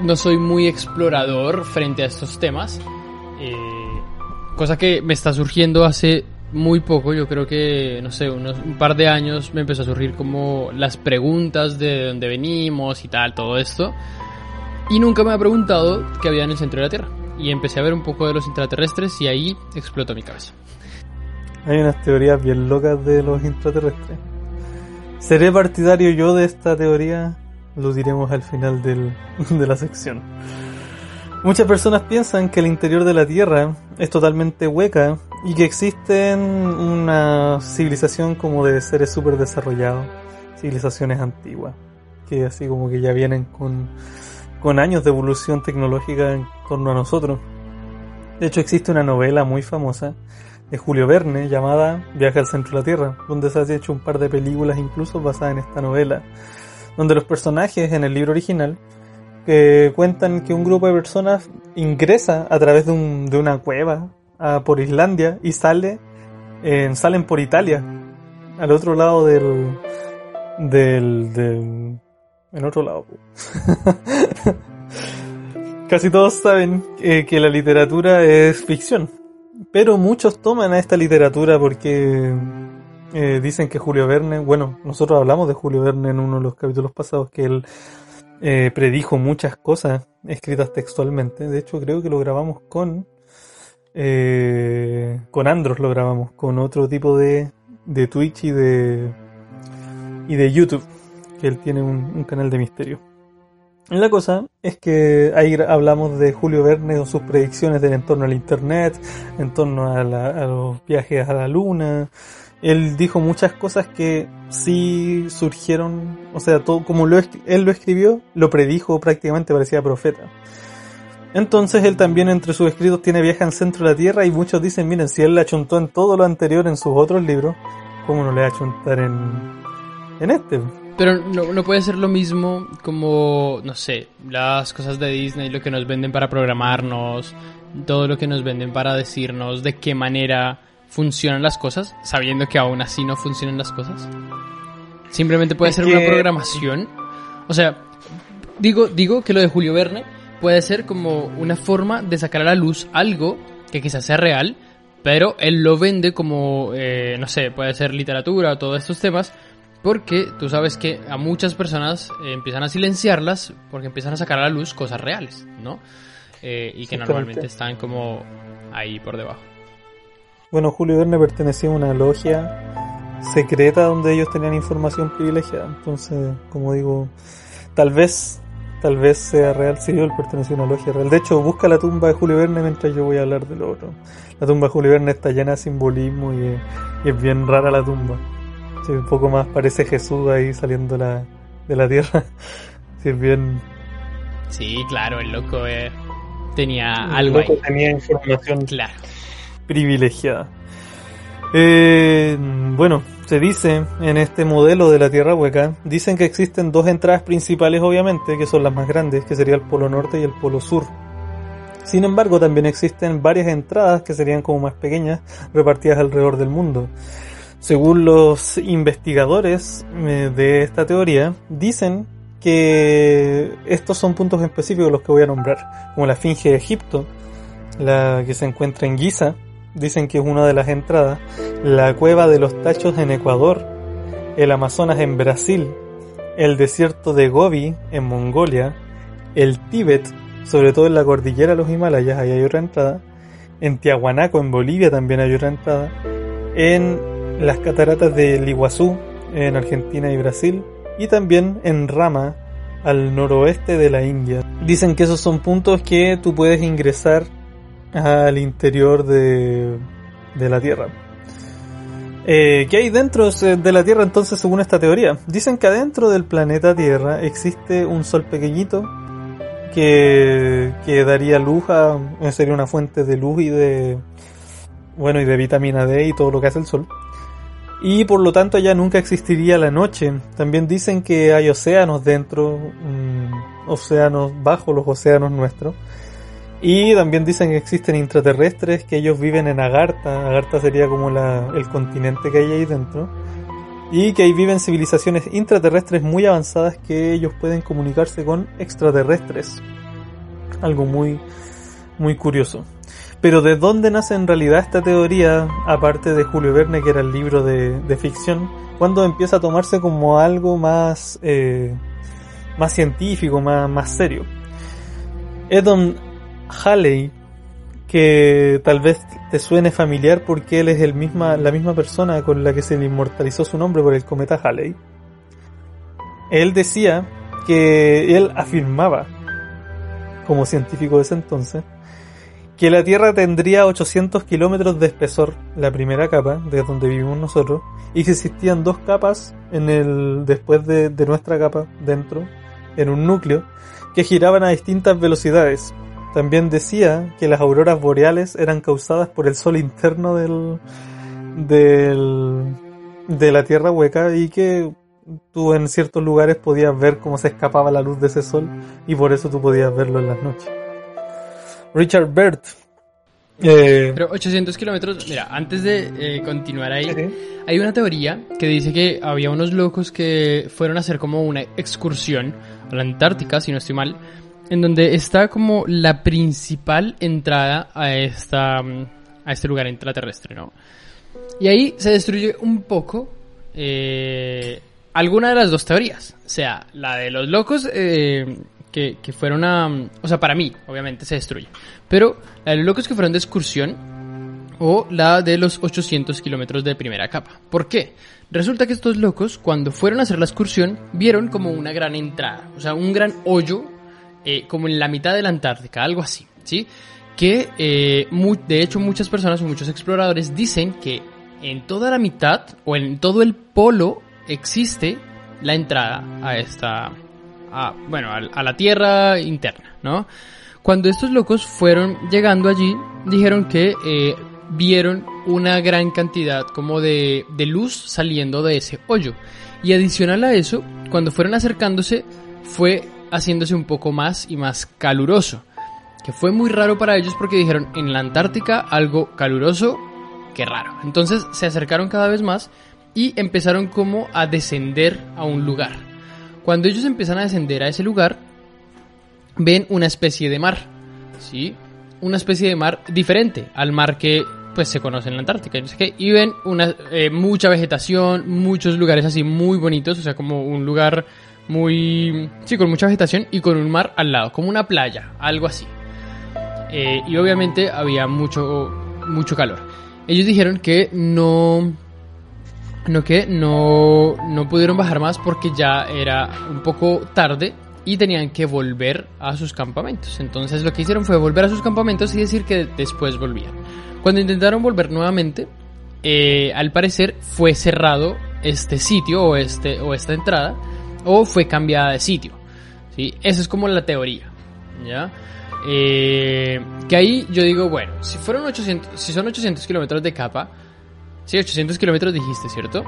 no soy muy explorador frente a estos temas. Eh, cosa que me está surgiendo hace muy poco, yo creo que, no sé, unos, un par de años me empezó a surgir como las preguntas de dónde venimos y tal, todo esto. Y nunca me ha preguntado qué había en el centro de la Tierra. Y empecé a ver un poco de los intraterrestres y ahí explotó mi cabeza. Hay unas teorías bien locas de los intraterrestres. ¿Seré partidario yo de esta teoría? Lo diremos al final del, [LAUGHS] de la sección. Muchas personas piensan que el interior de la Tierra es totalmente hueca y que existen una civilización como de seres súper desarrollados, civilizaciones antiguas, que así como que ya vienen con, con años de evolución tecnológica en torno a nosotros. De hecho existe una novela muy famosa de Julio Verne llamada Viaje al centro de la Tierra, donde se ha hecho un par de películas incluso basadas en esta novela, donde los personajes en el libro original que cuentan que un grupo de personas ingresa a través de, un, de una cueva por Islandia y sale salen por Italia, al otro lado del del, del en otro lado. [LAUGHS] Casi todos saben que la literatura es ficción, pero muchos toman a esta literatura porque eh, dicen que Julio Verne, bueno, nosotros hablamos de Julio Verne en uno de los capítulos pasados, que él eh, predijo muchas cosas escritas textualmente. De hecho, creo que lo grabamos con. Eh, con Andros lo grabamos, con otro tipo de, de Twitch y de. y de YouTube, que él tiene un, canal de misterio. La cosa es que ahí hablamos de Julio Verne o sus predicciones del entorno al internet, en torno a, a los viajes a la luna, él dijo muchas cosas que sí surgieron, o sea, todo como lo, él lo escribió, lo predijo prácticamente, parecía profeta. Entonces él también entre sus escritos tiene viaje en centro de la Tierra y muchos dicen, miren, si él le achuntó en todo lo anterior en sus otros libros, ¿cómo no le va a achuntar en, en este? Pero no, no, puede ser lo mismo como, no sé, las cosas de Disney, lo que nos venden para programarnos, todo lo que nos venden para decirnos de qué manera funcionan las cosas, sabiendo que aún así no funcionan las cosas. Simplemente puede ser una programación. O sea, digo, digo que lo de Julio Verne puede ser como una forma de sacar a la luz algo que quizás sea real, pero él lo vende como, eh, no sé, puede ser literatura o todos estos temas, porque tú sabes que a muchas personas eh, empiezan a silenciarlas porque empiezan a sacar a la luz cosas reales, ¿no? Eh, y que normalmente están como ahí por debajo. Bueno, Julio Verne pertenecía a una logia secreta donde ellos tenían información privilegiada. Entonces, como digo, tal vez, tal vez sea real. Sí, él pertenecía a una logia real. De hecho, busca la tumba de Julio Verne mientras yo voy a hablar del otro. La tumba de Julio Verne está llena de simbolismo y es, bien rara la tumba. Sí, un poco más parece Jesús ahí saliendo la, de la tierra. [LAUGHS] Sí, es bien. Sí, claro, el loco eh, tenía algo loco Tenía información. Claro privilegiada. Eh, bueno, se dice en este modelo de la Tierra hueca, dicen que existen dos entradas principales obviamente, que son las más grandes, que sería el Polo Norte y el Polo Sur. Sin embargo, también existen varias entradas que serían como más pequeñas, repartidas alrededor del mundo. Según los investigadores eh, de esta teoría, dicen que estos son puntos específicos los que voy a nombrar, como la Esfinge de Egipto, la que se encuentra en Giza, dicen que es una de las entradas, la cueva de los tachos en Ecuador, el Amazonas en Brasil, el desierto de Gobi en Mongolia, el Tíbet, sobre todo en la cordillera de los Himalayas, ahí hay otra entrada, en Tiahuanaco en Bolivia también hay otra entrada, en las cataratas del Iguazú en Argentina y Brasil, y también en Rama al noroeste de la India. Dicen que esos son puntos que tú puedes ingresar al interior de, de la Tierra. Eh, ¿Qué hay dentro de la Tierra entonces según esta teoría? Dicen que adentro del planeta Tierra existe un sol pequeñito que, que daría luz a... sería una fuente de luz y de... bueno, y de vitamina D y todo lo que hace el sol. Y por lo tanto ya nunca existiría la noche. También dicen que hay océanos dentro, mm, océanos bajo los océanos nuestros y también dicen que existen intraterrestres que ellos viven en Agartha. Agartha sería como la, el continente que hay ahí dentro. Y que ahí viven civilizaciones intraterrestres muy avanzadas que ellos pueden comunicarse con extraterrestres. algo muy, muy curioso. Pero ¿de dónde nace en realidad esta teoría, aparte de Julio Verne, que era el libro de, de ficción? cuando empieza a tomarse como algo más, eh, más científico, más, más serio? Edon Halley, que tal vez te suene familiar porque él es el misma, la misma persona con la que se le inmortalizó su nombre por el cometa Halley. Él decía que él afirmaba, como científico de ese entonces, que la Tierra tendría 800 kilómetros de espesor, la primera capa, de donde vivimos nosotros, y que existían dos capas en el, después de, de nuestra capa, dentro, en un núcleo, que giraban a distintas velocidades. También decía que las auroras boreales eran causadas por el sol interno del, del, de la Tierra hueca y que tú en ciertos lugares podías ver cómo se escapaba la luz de ese sol y por eso tú podías verlo en las noches. Richard Bert. Eh, Pero 800 kilómetros, mira, antes de eh, continuar ahí, hay una teoría que dice que había unos locos que fueron a hacer como una excursión a la Antártica, si no estoy mal, en donde está como la principal entrada a, esta, a este lugar intraterrestre, ¿no? Y ahí se destruye un poco eh, alguna de las dos teorías. O sea, la de los locos eh, que, fueron a... O sea, para mí, obviamente, se destruye. Pero los locos que fueron de excursión o la de los 800 kilómetros de primera capa. ¿Por qué? Resulta que estos locos, cuando fueron a hacer la excursión, vieron como una gran entrada, o sea, un gran hoyo, eh, como en la mitad de la Antártica, algo así, ¿sí? Que, eh, de hecho, muchas personas o muchos exploradores dicen que en toda la mitad o en todo el polo existe la entrada a esta, a, bueno, a, la tierra interna, ¿no? Cuando estos locos fueron llegando allí, dijeron que eh, vieron una gran cantidad como de, de luz saliendo de ese hoyo. Y adicional a eso, cuando fueron acercándose, fue haciéndose un poco más y más caluroso. Que fue muy raro para ellos porque dijeron en la Antártica algo caluroso, que raro. Entonces se acercaron cada vez más y empezaron como a descender a un lugar. Cuando ellos empiezan a descender a ese lugar, ven una especie de mar, ¿sí? Una especie de mar diferente al mar que pues se conoce en la Antártica, no y ven una, eh, mucha vegetación, muchos lugares así muy bonitos, o sea, como un lugar muy, sí, con mucha vegetación y con un mar al lado, como una playa, algo así. Eh, y obviamente había mucho, mucho calor. Ellos dijeron que no, no que no, no pudieron bajar más porque ya era un poco tarde y tenían que volver a sus campamentos. Entonces lo que hicieron fue volver a sus campamentos y decir que después volvían. Cuando intentaron volver nuevamente, eh, al parecer fue cerrado este sitio o, este, o esta entrada o fue cambiada de sitio. ¿sí? Esa es como la teoría. ¿ya? Eh, que ahí yo digo, bueno, si, fueron 800, si son 800 kilómetros de capa, Sí, 800 kilómetros dijiste, ¿cierto?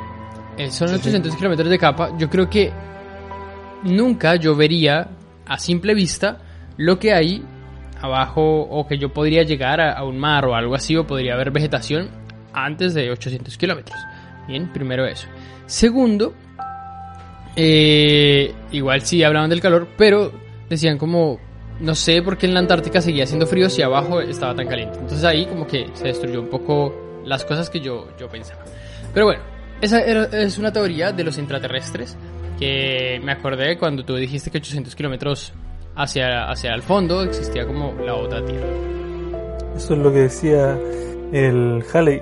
Eh, son 800 kilómetros de capa. Yo creo que nunca yo vería a simple vista lo que hay abajo o que yo podría llegar a, un mar o algo así o podría haber vegetación antes de 800 kilómetros. Bien, primero eso. Segundo, eh, igual sí hablaban del calor, pero decían como, no sé por qué en la Antártica seguía haciendo frío si abajo estaba tan caliente. Entonces ahí como que se destruyó un poco las cosas que yo, yo pensaba. Pero bueno, esa es una teoría de los intraterrestres que me acordé cuando tú dijiste que 800 kilómetros hacia, hacia el fondo existía como la otra Tierra. Eso es lo que decía el Halley.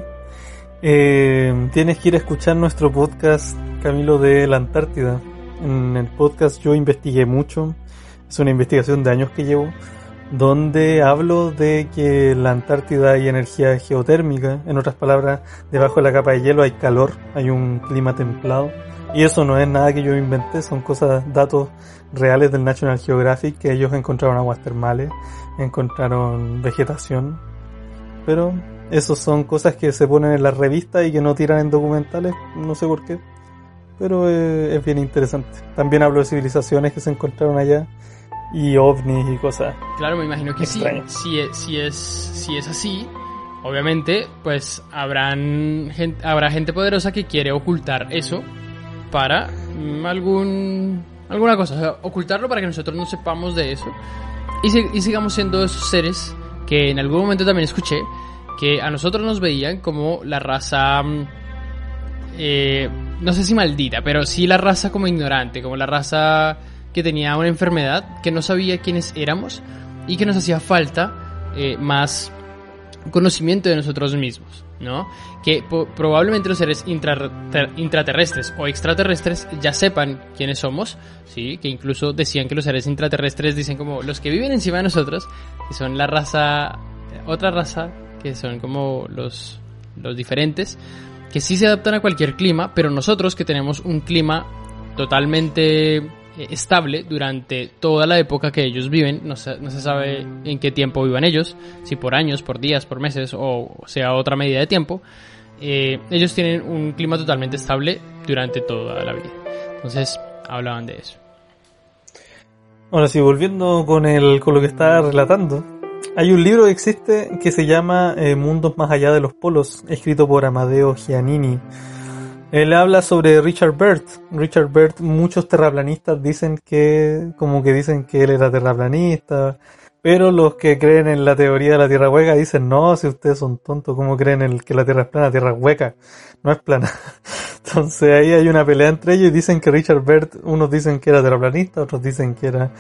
Eh, tienes que ir a escuchar nuestro podcast, Camilo, de la Antártida. En el podcast yo investigué mucho. Es una investigación de años que llevo donde hablo de que la Antártida hay energía geotérmica, en otras palabras, debajo de la capa de hielo hay calor, hay un clima templado. Y eso no es nada que yo inventé, son cosas, datos reales del National Geographic, que ellos encontraron aguas termales, encontraron vegetación. Pero esos son cosas que se ponen en las revistas y que no tiran en documentales, no sé por qué. Pero eh, es bien interesante. También hablo de civilizaciones que se encontraron allá y ovnis y cosas. Claro, me imagino que sí. Si es, si, es, si es así, obviamente, pues habrán habrá gente poderosa que quiere ocultar eso para mm, algún alguna cosa, o sea, ocultarlo para que nosotros no sepamos de eso y, sigamos siendo esos seres que en algún momento también escuché que a nosotros nos veían como la raza, mm, eh, no sé si maldita, pero sí la raza como ignorante, como la raza que tenía una enfermedad, que no sabía quiénes éramos y que nos hacía falta eh, más conocimiento de nosotros mismos, ¿no? Que probablemente los seres intraterrestres o extraterrestres ya sepan quiénes somos, ¿sí? Que incluso decían que los seres intraterrestres dicen como los que viven encima de nosotros, que son la raza, otra raza, que son como los, los diferentes, que sí se adaptan a cualquier clima, pero nosotros que tenemos un clima totalmente estable durante toda la época que ellos viven. No se, no se, sabe en qué tiempo vivan ellos, si por años, por días, por meses o sea otra medida de tiempo. Eh, ellos tienen un clima totalmente estable durante toda la vida. Entonces hablaban de eso. Ahora sí, volviendo con, el, con lo que estaba relatando, hay un libro que existe que se llama eh, Mundos más allá de los polos, escrito por Amadeo Giannini. Él habla sobre Richard Bert. Richard Bert, muchos terraplanistas dicen que, como que dicen que él era terraplanista, pero los que creen en la teoría de la Tierra hueca dicen, no, si ustedes son tontos, ¿cómo creen el, que la Tierra es plana? La Tierra hueca, no es plana. [LAUGHS] Entonces ahí hay una pelea entre ellos y dicen que Richard Bert, unos dicen que era terraplanista, otros dicen que era,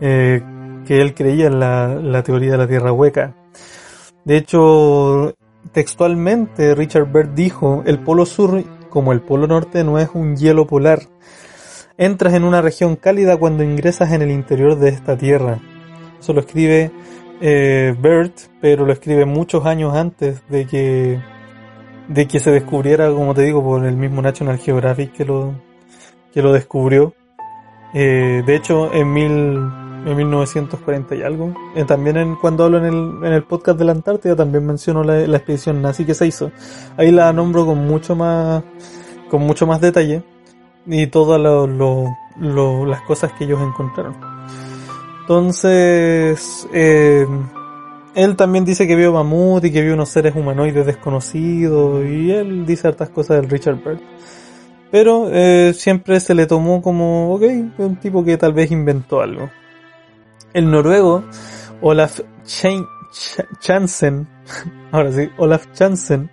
eh, que él creía en la, la teoría de la Tierra hueca. De hecho, textualmente Richard Bert dijo, el polo sur como el Polo Norte no es un hielo polar. Entras en una región cálida cuando ingresas en el interior de esta tierra. Eso lo escribe eh, Bert, pero lo escribe muchos años antes de que de que se descubriera, como te digo, por el mismo National Geographic que lo que lo descubrió. Eh, de hecho, en, mil, en 1940 y algo, eh, también en, cuando hablo en el, en el podcast de la Antártida, también menciono la, la expedición nazi que se hizo. Ahí la nombro con mucho más con mucho más detalle y todas las cosas que ellos encontraron. Entonces, eh, él también dice que vio mamut y que vio unos seres humanoides desconocidos y él dice hartas cosas del Richard Byrd. Pero eh, siempre se le tomó como, ok, un tipo que tal vez inventó algo. El noruego Olaf Chansen, [LAUGHS] ahora sí, Olaf Chansen,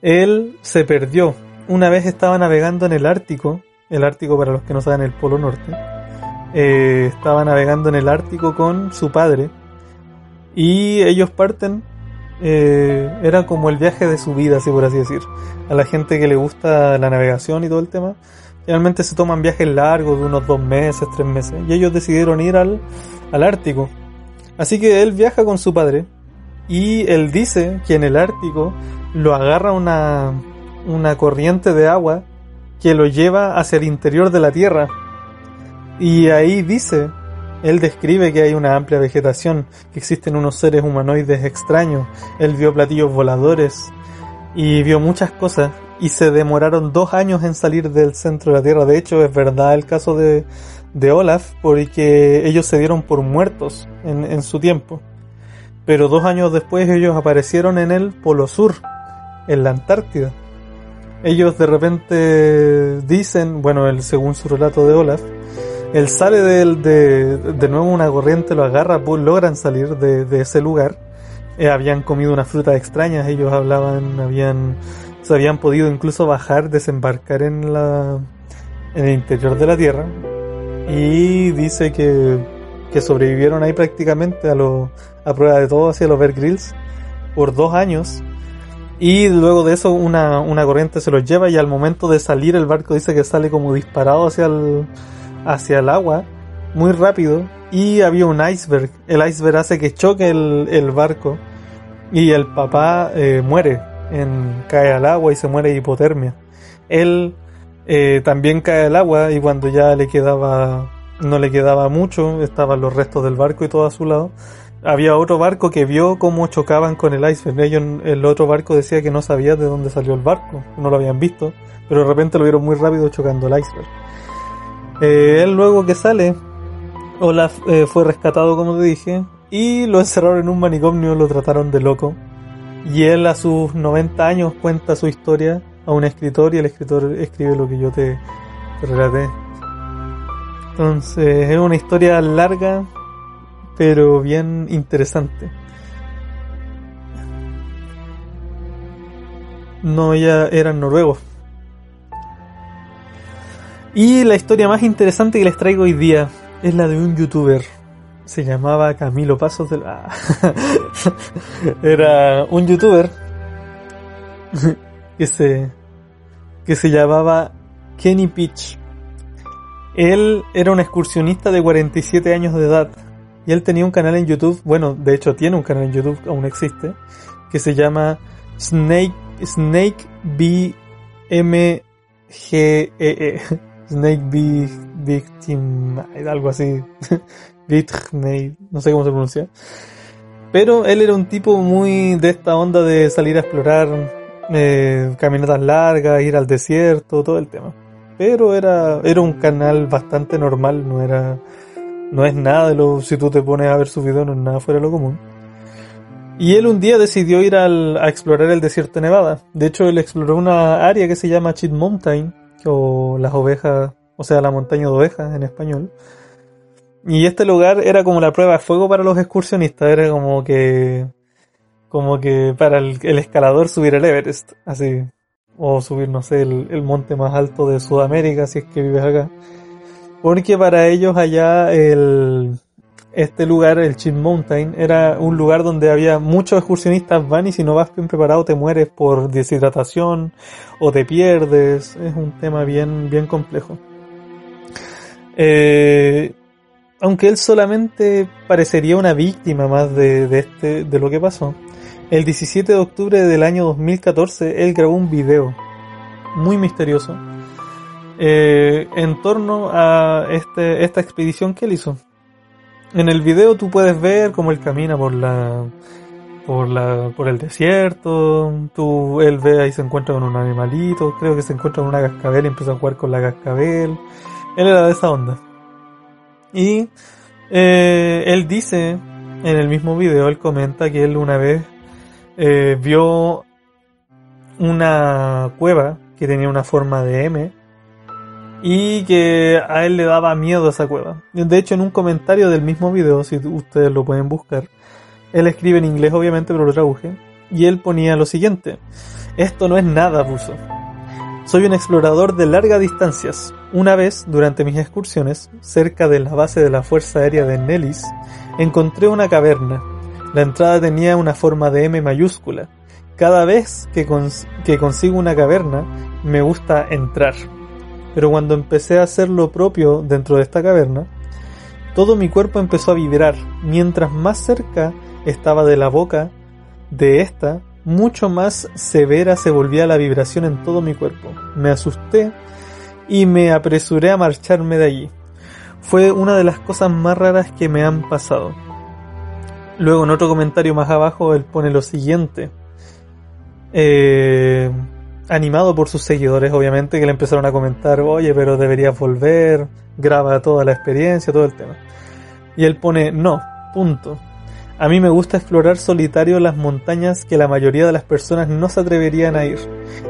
él se perdió una vez estaba navegando en el Ártico, el Ártico para los que no saben el Polo Norte, eh, estaba navegando en el Ártico con su padre y ellos parten, eh, era como el viaje de su vida, así por así decir. A la gente que le gusta la navegación y todo el tema, realmente se toman viajes largos de unos dos meses, tres meses, y ellos decidieron ir al, al Ártico. Así que él viaja con su padre y él dice que en el Ártico lo agarra una, una corriente de agua que lo lleva hacia el interior de la Tierra. Y ahí dice, él describe que hay una amplia vegetación, que existen unos seres humanoides extraños, él vio platillos voladores y vio muchas cosas y se demoraron dos años en salir del centro de la Tierra. De hecho, es verdad el caso de, de Olaf, porque ellos se dieron por muertos en, en su tiempo. Pero dos años después ellos aparecieron en el Polo Sur, en la Antártida ellos de repente dicen, bueno, el, según su relato de Olaf, él sale de, de, de nuevo una corriente, lo agarra, pues logran salir de, de ese lugar. Eh, habían comido unas frutas extrañas, ellos hablaban, habían, se habían podido incluso bajar, desembarcar en la, en el interior de la tierra. Y dice que, que sobrevivieron ahí prácticamente a lo, a prueba de todo hacia los Bear Grills por dos años y luego de eso una, una corriente se los lleva y al momento de salir el barco dice que sale como disparado hacia el, hacia el agua, muy rápido. Y había un iceberg. El iceberg hace que choque el, el barco y el papá eh, muere, en, cae al agua y se muere de hipotermia. Él eh, también cae al agua y cuando ya le quedaba, no le quedaba mucho, estaban los restos del barco y todo a su lado, había otro barco que vio cómo chocaban con el iceberg. Ellos, el otro barco decía que no sabía de dónde salió el barco, no lo habían visto, pero de repente lo vieron muy rápido chocando el iceberg. Eh, él luego que sale, Olaf eh, fue rescatado como te dije, y lo encerraron en un manicomio, lo trataron de loco. Y él a sus 90 años cuenta su historia a un escritor y el escritor escribe lo que yo te, te relaté. Entonces es una historia larga, pero bien interesante. No, ya eran noruegos. Y la historia más interesante que les traigo hoy día es la de un youtuber. Se llamaba Camilo Pasos de la... [LAUGHS] Era un youtuber [LAUGHS] que se, que se llamaba Kenny Pitch. Él era un excursionista de 47 años de edad y él tenía un canal en YouTube, bueno, de hecho tiene un canal en YouTube, aún existe, que se llama Snake, Snake B M G E E. [LAUGHS] Snake B Victim, algo así. [LAUGHS] no sé cómo se pronuncia. Pero él era un tipo muy de esta onda de salir a explorar eh, caminatas largas, ir al desierto, todo el tema. Pero era, era un canal bastante normal, no era, no es nada de lo, si tú te pones a ver su video, no es nada fuera de lo común. Y él un día decidió ir al, a explorar el desierto de Nevada. De hecho, él exploró una área que se llama Cheat Mountain, o las ovejas, o sea, la montaña de ovejas en español. Y este lugar era como la prueba de fuego para los excursionistas, era como que como que para el, escalador subir el Everest, así, o subir, no sé, el, monte más alto de Sudamérica, si es que vives acá. Porque para ellos allá el, este lugar, el Chin Mountain, era un lugar donde había muchos excursionistas van y si no vas bien preparado te mueres por deshidratación o te pierdes. Es un tema bien, bien complejo. Eh, aunque él solamente parecería una víctima más de, de, este, de lo que pasó. El 17 de octubre del año 2014 él grabó un video muy misterioso eh, en torno a este, esta expedición que él hizo. En el video tú puedes ver cómo él camina por la por la por el desierto, tú él ve ahí se encuentra con un animalito, creo que se encuentra con una cascabel y empieza a jugar con la cascabel. Él era de esa onda. Y eh, él dice en el mismo video, él comenta que él una vez eh, vio una cueva que tenía una forma de M y que a él le daba miedo esa cueva. De hecho, en un comentario del mismo video, si ustedes lo pueden buscar, él escribe en inglés obviamente, pero lo traduje, y él ponía lo siguiente, esto no es nada, buzo. Soy un explorador de largas distancias. Una vez, durante mis excursiones, cerca de la base de la Fuerza Aérea de Nellis, encontré una caverna. La entrada tenía una forma de M mayúscula. Cada vez que, que consigo una caverna, me gusta entrar. Pero cuando empecé a hacer lo propio dentro de esta caverna, todo mi cuerpo empezó a vibrar. Mientras más cerca estaba de la boca de esta, mucho más severa se volvía la vibración en todo mi cuerpo. Me asusté y me apresuré a marcharme de allí. Fue una de las cosas más raras que me han pasado. Luego en otro comentario más abajo él pone lo siguiente. Eh, animado por sus seguidores, obviamente, que le empezaron a comentar, oye, pero deberías volver, graba toda la experiencia, todo el tema. Y él pone, no, punto. A mí me gusta explorar solitario las montañas que la mayoría de las personas no se atreverían a ir.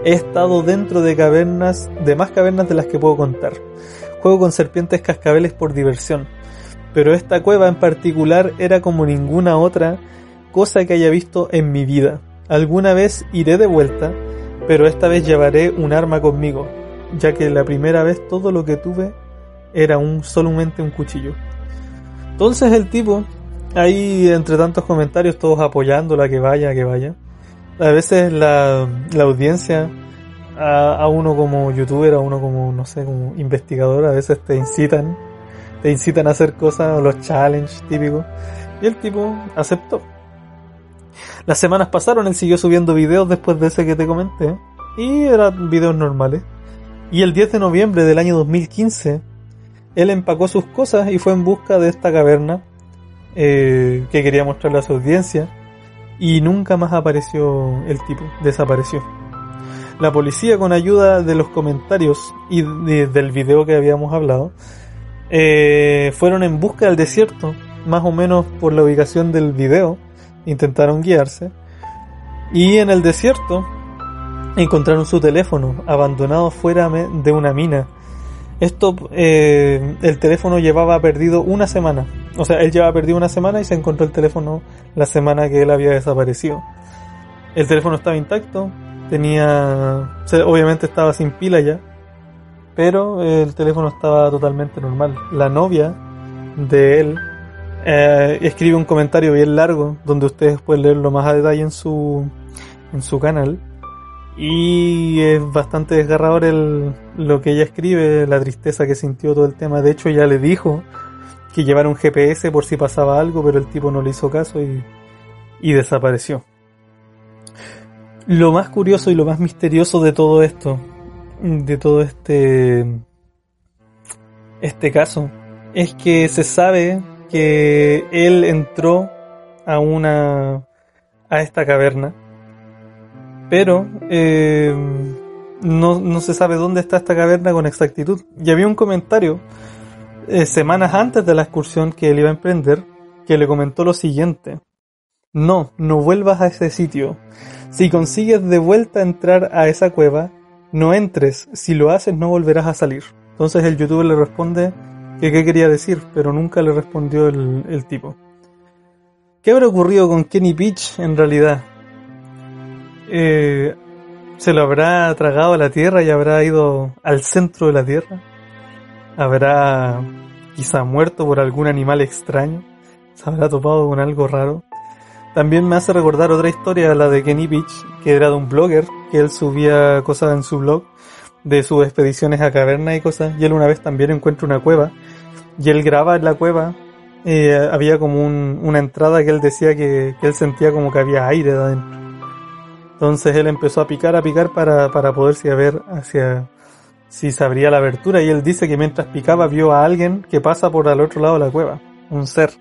He estado dentro de cavernas, de más cavernas de las que puedo contar. Juego con serpientes cascabeles por diversión. Pero esta cueva en particular era como ninguna otra cosa que haya visto en mi vida. Alguna vez iré de vuelta, pero esta vez llevaré un arma conmigo, ya que la primera vez todo lo que tuve era un solamente un cuchillo. Entonces el tipo, ahí entre tantos comentarios, todos apoyándola que vaya, que vaya. A veces la, la audiencia a, a, uno como youtuber, a uno como, no sé, como investigador, a veces te incitan, te incitan a hacer cosas, los challenges típicos. Y el tipo aceptó. Las semanas pasaron, él siguió subiendo videos después de ese que te comenté. Y eran videos normales. Y el 10 de noviembre del año 2015, él empacó sus cosas y fue en busca de esta caverna eh, que quería mostrarle a su audiencia. Y nunca más apareció el tipo, desapareció. La policía, con ayuda de los comentarios y del video que habíamos hablado, eh, fueron en busca del desierto, más o menos por la ubicación del video intentaron guiarse y en el desierto encontraron su teléfono abandonado fuera de una mina. Esto, eh, el teléfono llevaba perdido una semana O sea, él llevaba perdido una semana y se encontró el teléfono la semana que él había desaparecido. El teléfono estaba intacto, tenía... obviamente estaba sin pila ya, pero el teléfono estaba totalmente normal. La novia de él eh, escribe un comentario bien largo donde ustedes pueden leerlo más a detalle en su, en su canal. Y es bastante desgarrador el, lo que ella escribe, la tristeza que sintió todo el tema. De hecho, ella le dijo que llevara un GPS por si pasaba algo, pero el tipo no le hizo caso y, y desapareció. Lo más curioso y lo más misterioso de todo esto, de todo este, este caso, es que se sabe que él entró a una, a esta caverna, pero eh, no, no se sabe dónde está esta caverna con exactitud. Y había un comentario eh, semanas antes de la excursión que él iba a emprender, que le comentó lo siguiente. No, no vuelvas a ese sitio. Si consigues de vuelta entrar a esa cueva, no entres. Si lo haces, no volverás a salir. Entonces el youtuber le responde que qué quería decir, pero nunca le respondió el, tipo. ¿Qué habrá ocurrido con Kenny Beach en realidad? Eh, ¿Se lo habrá tragado a la Tierra y habrá ido al centro de la Tierra? Habrá quizá muerto por algún animal extraño, se habrá topado con algo raro. También me hace recordar otra historia, la de Kenny Beach, que era de un blogger, que él subía cosas en su blog de sus expediciones a cavernas y cosas, y él una vez también encuentra una cueva, y él graba en la cueva, eh, había como una entrada que él decía que, que, él sentía como que había aire adentro. Entonces él empezó a picar, a picar para, para poderse ver hacia, si se abría la abertura y él dice que mientras picaba vio a alguien que pasa por al otro lado de la cueva, un ser.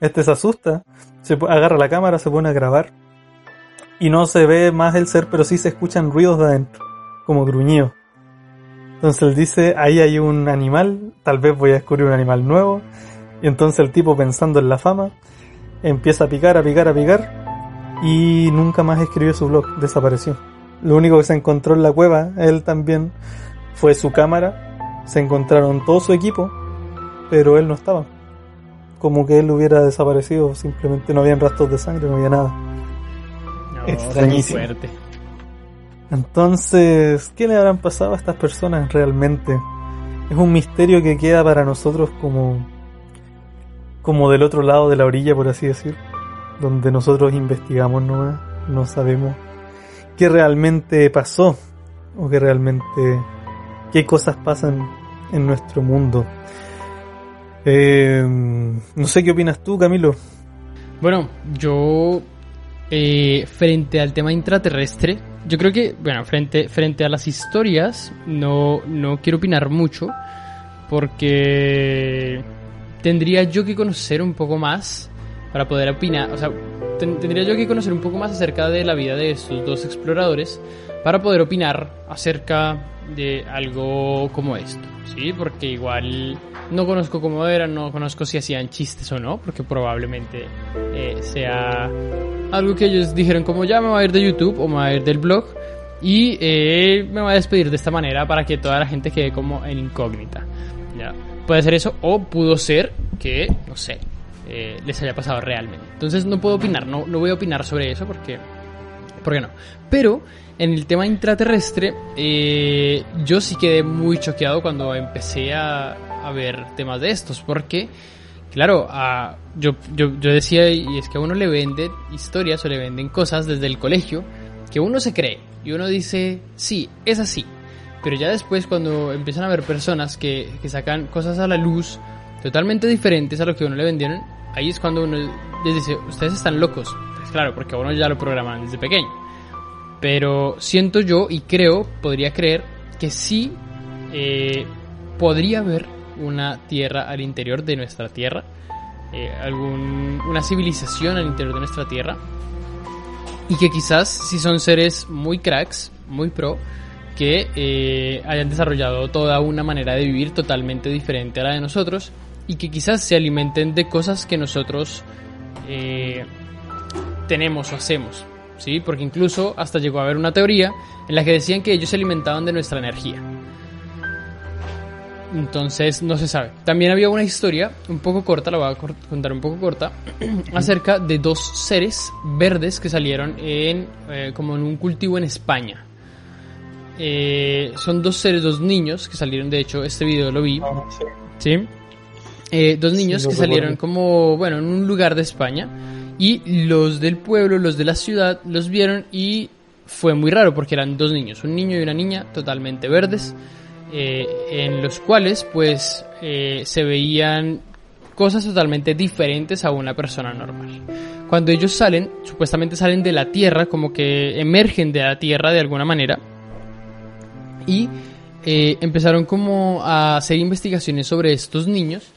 Este se asusta, se agarra la cámara, se pone a grabar y no se ve más el ser, pero sí se escuchan ruidos de adentro, como gruñidos. Entonces él dice, ahí hay un animal, tal vez voy a descubrir un animal nuevo. Y entonces el tipo pensando en la fama, empieza a picar, a picar, a picar y nunca más escribió su blog, desapareció. Lo único que se encontró en la cueva, él también, fue su cámara, se encontraron todo su equipo, pero él no estaba. Como que él hubiera desaparecido, simplemente no habían rastros de sangre, no había nada. Extrañísimo. Entonces, ¿qué le habrán pasado a estas personas realmente? Es un misterio que queda para nosotros como como del otro lado de la orilla, por así decir, donde nosotros investigamos nomás, no sabemos qué realmente pasó o qué realmente qué cosas pasan en nuestro mundo. Eh, no sé qué opinas tú, Camilo. Bueno, yo eh, frente al tema intraterrestre, yo creo que, bueno, frente, frente a las historias, no, no quiero opinar mucho, porque tendría yo que conocer un poco más para poder opinar, o sea, tendría yo que conocer un poco más acerca de la vida de estos dos exploradores para poder opinar acerca de algo como esto, ¿sí? Porque igual no conozco cómo eran, no conozco si hacían chistes o no, porque probablemente eh, sea algo que ellos dijeron como ya me voy a ir de YouTube o me voy a ir del blog y eh, me voy a despedir de esta manera para que toda la gente quede como en incógnita. ¿ya? Puede ser eso o pudo ser que, no sé, eh, les haya pasado realmente. Entonces no puedo opinar, no, no voy a opinar sobre eso porque... ¿Por qué no? Pero en el tema intraterrestre, eh, yo sí quedé muy choqueado cuando empecé a, ver temas de estos, porque, claro, yo, yo, decía, y es que a uno le venden historias o le venden cosas desde el colegio que uno se cree y uno dice, sí, es así. Pero ya después cuando empiezan a ver personas que, que sacan cosas a la luz totalmente diferentes a lo que uno le vendieron, ahí es cuando uno les dice, ustedes están locos. Pues claro, porque a uno ya lo programan desde pequeño. Pero siento yo y creo, podría creer, que sí eh, podría haber una tierra al interior de nuestra tierra, eh, algún, una civilización al interior de nuestra tierra, y que quizás si son seres muy cracks, muy pro, que eh, hayan desarrollado toda una manera de vivir totalmente diferente a la de nosotros y que quizás se alimenten de cosas que nosotros tenemos o hacemos. ¿Sí? Porque incluso hasta llegó a haber una teoría en la que decían que ellos se alimentaban de nuestra energía. Entonces no se sabe. También había una historia un poco corta, la voy a contar un poco corta, [CLEARS THROAT] acerca de dos seres verdes que salieron en eh, como en un cultivo en España. Eh, son dos seres, dos niños que salieron, de hecho este video lo vi. Ah, sí. Eh, dos niños que salieron como, bueno, en un lugar de España. Y los del pueblo, los de la ciudad, los vieron y fue muy raro porque eran dos niños, un niño y una niña totalmente verdes, eh, en los cuales pues eh, se veían cosas totalmente diferentes a una persona normal. Cuando ellos salen, supuestamente salen de la tierra, como que emergen de la tierra de alguna manera, y eh, empezaron como a hacer investigaciones sobre estos niños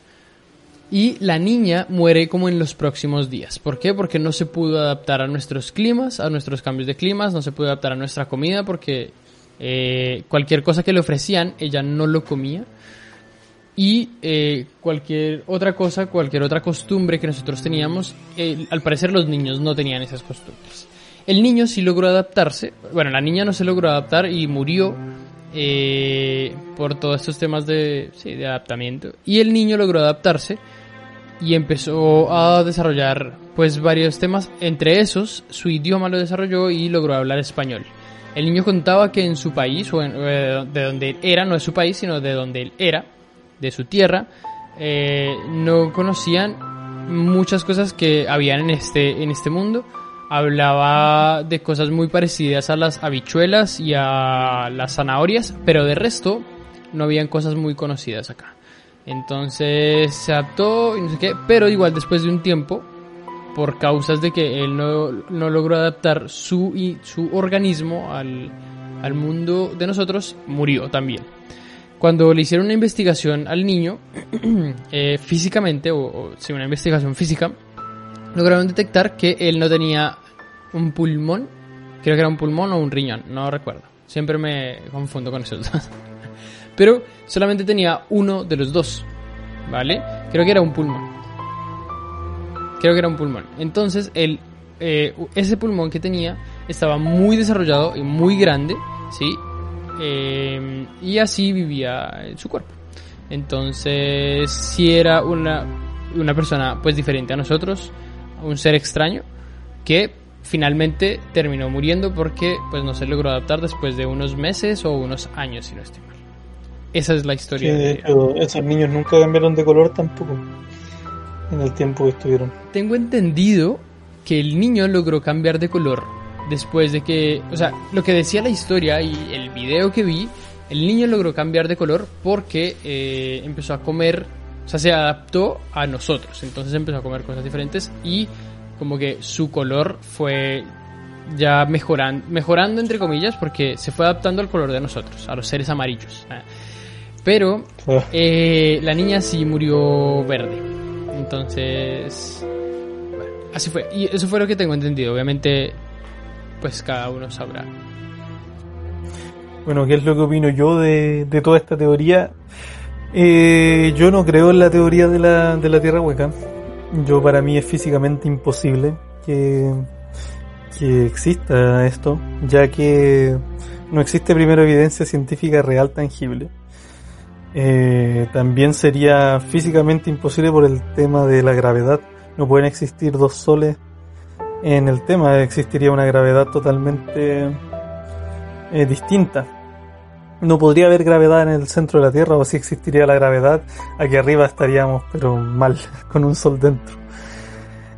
y la niña muere como en los próximos días. ¿Por qué? Porque no se pudo adaptar a nuestros climas, a nuestros cambios de climas, no se pudo adaptar a nuestra comida porque eh, cualquier cosa que le ofrecían ella no lo comía. Y eh, cualquier otra cosa, cualquier otra costumbre que nosotros teníamos, al parecer los niños no tenían esas costumbres. El niño sí logró adaptarse, bueno, la niña no se logró adaptar y murió eh, por todos estos temas de, sí, de adaptamiento. Y el niño logró adaptarse y empezó a desarrollar pues varios temas, entre esos su idioma lo desarrolló y logró hablar español. El niño contaba que en su país, o eh, de donde él era, no de su país, sino de donde él era, de su tierra, eh, no conocían muchas cosas que habían en este, en este mundo. Hablaba de cosas muy parecidas a las habichuelas y a las zanahorias, pero de resto no habían cosas muy conocidas acá. Entonces se adaptó y no sé qué, pero igual después de un tiempo, por causas de que él no, no logró adaptar su, y, su organismo al, al mundo de nosotros, murió también. Cuando le hicieron una investigación al niño, [CLEARS THROAT] eh, físicamente, o, o sí, una investigación física, lograron detectar que él no tenía un pulmón, creo que era un pulmón o un riñón, no recuerdo. Siempre me confundo con esos. [LAUGHS] Pero solamente tenía uno de los dos, ¿vale? Creo que era un pulmón. Creo que era un pulmón. Entonces, el, eh, ese pulmón que tenía estaba muy desarrollado y muy grande, ¿sí? Eh, y así vivía su cuerpo. Entonces, si era una, una persona pues diferente a nosotros, un ser extraño, que finalmente terminó muriendo porque pues no se logró adaptar después de unos meses o unos años, si no estoy mal. Esa es la historia. de de- hecho, esos niños nunca cambiaron de color tampoco en el tiempo que estuvieron. Tengo entendido que el niño logró cambiar de color después de que, o sea, lo que decía la historia y el video que vi, el niño logró cambiar de color porque eh, empezó a comer, o sea, se adaptó a nosotros, entonces empezó a comer cosas diferentes y como que su color fue ya mejorando, mejorando entre comillas porque se fue adaptando al color de nosotros, a los seres amarillos. Ah. Pero Claro. eh, la niña sí murió verde. Entonces, bueno, así fue. Y eso fue lo que tengo entendido. Obviamente, pues cada uno sabrá. Bueno, ¿qué es lo que opino yo de, de toda esta teoría? Eh, yo no creo en la teoría de la, de la Tierra hueca. Yo para mí es físicamente imposible que, que exista esto, ya que no existe primero evidencia científica real tangible. Eh, también sería físicamente imposible por el tema de la gravedad. No pueden existir dos soles en el tema, existiría una gravedad totalmente eh, distinta. No podría haber gravedad en el centro de la Tierra, o si existiría la gravedad, aquí arriba estaríamos, pero mal, [LAUGHS] con un sol dentro.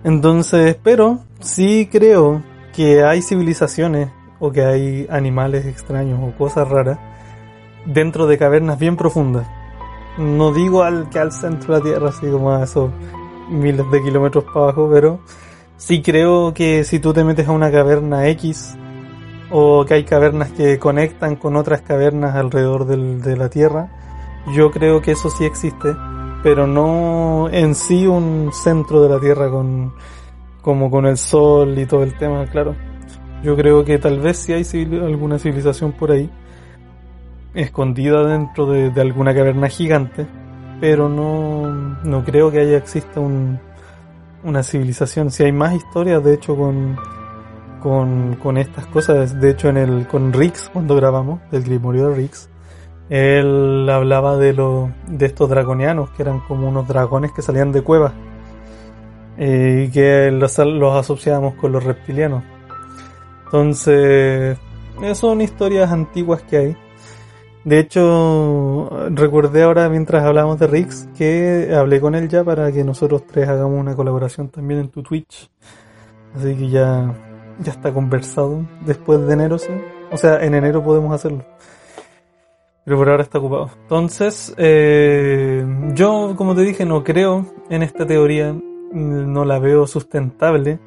Entonces, pero sí creo que hay civilizaciones o que hay animales extraños o cosas raras dentro de cavernas bien profundas. No digo al que al centro de la Tierra, así como a esos miles de kilómetros para abajo, pero sí creo que si tú te metes a una caverna X o que hay cavernas que conectan con otras cavernas alrededor del- de la Tierra, yo creo que eso sí existe, pero no en sí un centro de la Tierra con como con el sol y todo el tema, claro. Yo creo que tal vez sí hay civil- alguna civilización por ahí escondida dentro de, de alguna caverna gigante, pero no, no creo que haya exista un, una civilización. Si hay más historias, de hecho, con, con, con estas cosas, de hecho, en el, con Rix, cuando grabamos, del Grimorio de Rix, Él hablaba de, lo, de estos draconianos, que eran como unos dragones que salían de cuevas eh, y que los, los asociábamos con los reptilianos. Entonces, son historias antiguas que hay. De hecho, recordé ahora mientras hablamos de Rix que hablé con él ya para que nosotros tres hagamos una colaboración también en tu Twitch. Así que ya, ya está conversado. Después de enero, sí. O sea, en enero podemos hacerlo. Pero por ahora está ocupado. Entonces, eh, yo, como te dije, no creo en esta teoría. No la veo sustentable.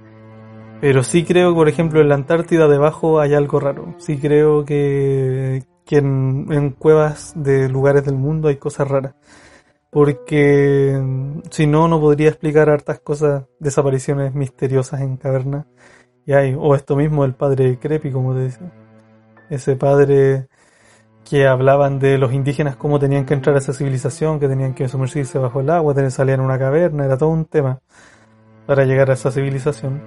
Pero sí creo, por ejemplo, en la Antártida debajo hay algo raro. Sí creo que, que en, cuevas de lugares del mundo hay cosas raras. Porque si no, no podría explicar hartas cosas, desapariciones misteriosas en cavernas. Y hay, o esto mismo, el padre Crepi, como te decía. Ese padre que hablaban de los indígenas, cómo tenían que entrar a esa civilización, que tenían que sumergirse bajo el agua, tenían que salir una caverna, era todo un tema para llegar a esa civilización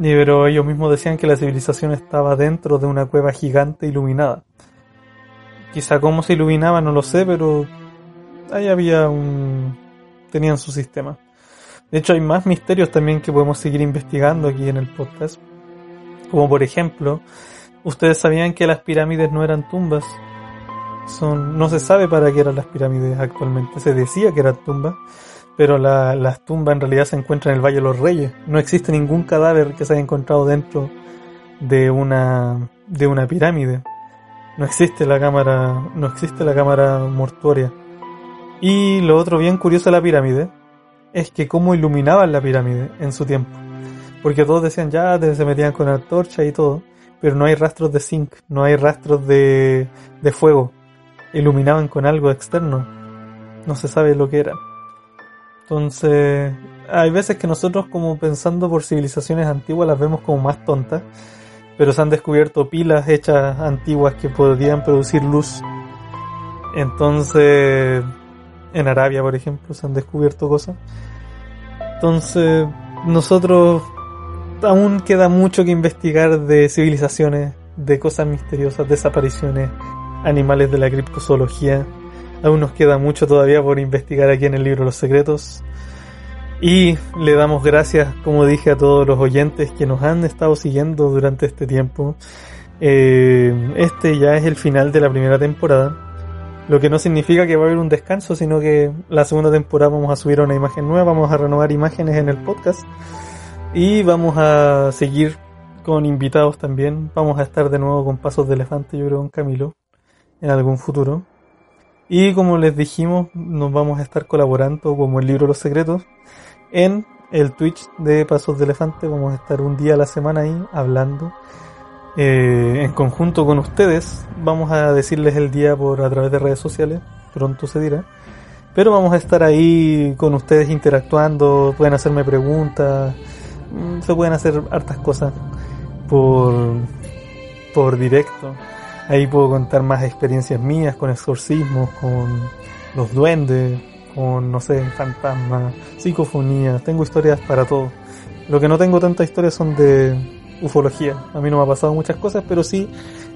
pero ellos mismos decían que la civilización estaba dentro de una cueva gigante iluminada. Quizá cómo se iluminaba no lo sé, pero ahí había un... tenían su sistema. De hecho hay más misterios también que podemos seguir investigando aquí en el podcast. Como por ejemplo, ustedes sabían que las pirámides no eran tumbas. Son, no se sabe para qué eran las pirámides actualmente. Se decía que eran tumbas, pero la, las tumbas en realidad se encuentran en el Valle de los Reyes. No existe ningún cadáver que se haya encontrado dentro de una, de una pirámide. No existe la cámara, no existe la cámara mortuoria. Y lo otro bien curioso de la pirámide es que cómo iluminaban la pirámide en su tiempo. Porque todos decían ya, se metían con antorcha y todo, pero no hay rastros de zinc, no hay rastros de, de fuego. Iluminaban con algo externo. No se sabe lo que era. Entonces, hay veces que nosotros como pensando por civilizaciones antiguas las vemos como más tontas, pero se han descubierto pilas hechas antiguas que podrían producir luz. Entonces, en Arabia, por ejemplo, se han descubierto cosas. Entonces, nosotros aún queda mucho que investigar de civilizaciones, de cosas misteriosas, desapariciones, animales de la criptozoología. Aún nos queda mucho todavía por investigar aquí en el libro Los Secretos. Y le damos gracias, como dije, a todos los oyentes que nos han estado siguiendo durante este tiempo. Eh, este ya es el final de la primera temporada. Lo que no significa que va a haber un descanso, sino que la segunda temporada vamos a subir una imagen nueva, vamos a renovar imágenes en el podcast. Y vamos a seguir con invitados también. Vamos a estar de nuevo con Pasos de Elefante, yo creo, con Camilo, en algún futuro. Y como les dijimos, nos vamos a estar colaborando como el libro Los Secretos en el Twitch de Pasos de Elefante. Vamos a estar un día a la semana ahí hablando eh, en conjunto con ustedes. Vamos a decirles el día por a través de redes sociales, pronto se dirá. Pero vamos a estar ahí con ustedes interactuando, pueden hacerme preguntas, mm, se pueden hacer hartas cosas por, por directo. Ahí puedo contar más experiencias mías con exorcismos, con los duendes, con, no sé, fantasmas, psicofonías. Tengo historias para todo. Lo que no tengo tantas historias son de ufología. A mí no me ha pasado muchas cosas, pero sí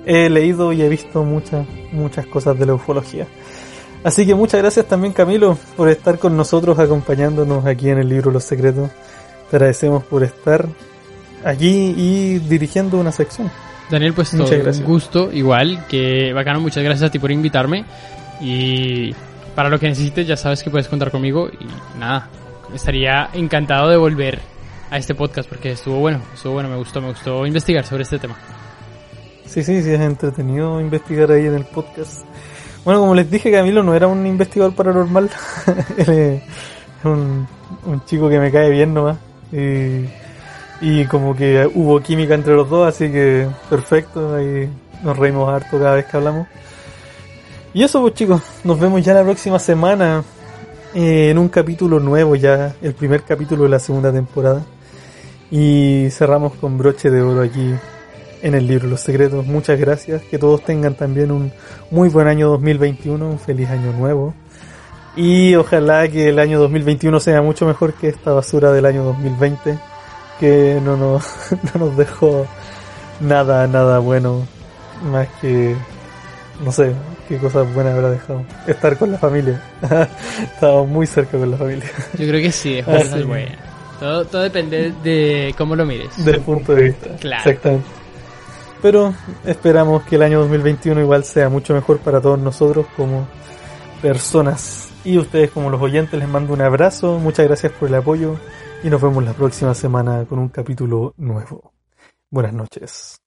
he leído y he visto muchas, muchas cosas de la ufología. Así que muchas gracias también Camilo por estar con nosotros acompañándonos aquí en el libro Los Secretos. Te agradecemos por estar aquí y dirigiendo una sección. Daniel, pues todo un gusto, igual, que bacano, muchas gracias a ti por invitarme. Y para lo que necesites, ya sabes que puedes contar conmigo. Y nada, estaría encantado de volver a este podcast porque estuvo bueno, estuvo bueno, me gustó, me gustó investigar sobre este tema. Sí, sí, sí, es entretenido investigar ahí en el podcast. Bueno, como les dije, Camilo no era un investigador paranormal, [LAUGHS] es un, un chico que me cae bien nomás. Y y como que hubo química entre los dos, así que perfecto, ahí nos reímos harto cada vez que hablamos. Y eso pues chicos, nos vemos ya la próxima semana eh, en un capítulo nuevo ya, el primer capítulo de la segunda temporada. Y cerramos con broche de oro aquí en el libro Los Secretos. Muchas gracias, que todos tengan también un muy buen año 2021, un feliz año nuevo. Y ojalá que el año 2021 sea mucho mejor que esta basura del año 2020 que no nos, [LAUGHS] no nos dejó nada, nada bueno, más que, no sé, qué cosas buenas habrá dejado. Estar con la familia. [LAUGHS] Estábamos muy cerca con la familia. Yo creo que sí, es Ah, cosas sí. buenas. Todo, todo depende de cómo lo mires. Del punto de vista. Claro. Exactamente. Pero esperamos que el año 2021 igual sea mucho mejor para todos nosotros como personas. Y ustedes como los oyentes les mando un abrazo, muchas gracias por el apoyo y nos vemos la próxima semana con un capítulo nuevo. Buenas noches.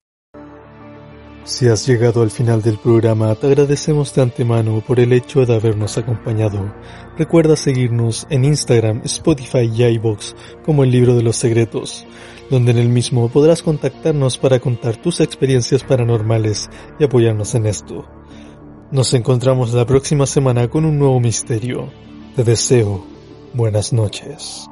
Si has llegado al final del programa, te agradecemos de antemano por el hecho de habernos acompañado. Recuerda seguirnos en Instagram, Spotify y iVoox como el libro de los secretos, donde en el mismo podrás contactarnos para contar tus experiencias paranormales y apoyarnos en esto. Nos encontramos la próxima semana con un nuevo misterio. Te deseo buenas noches.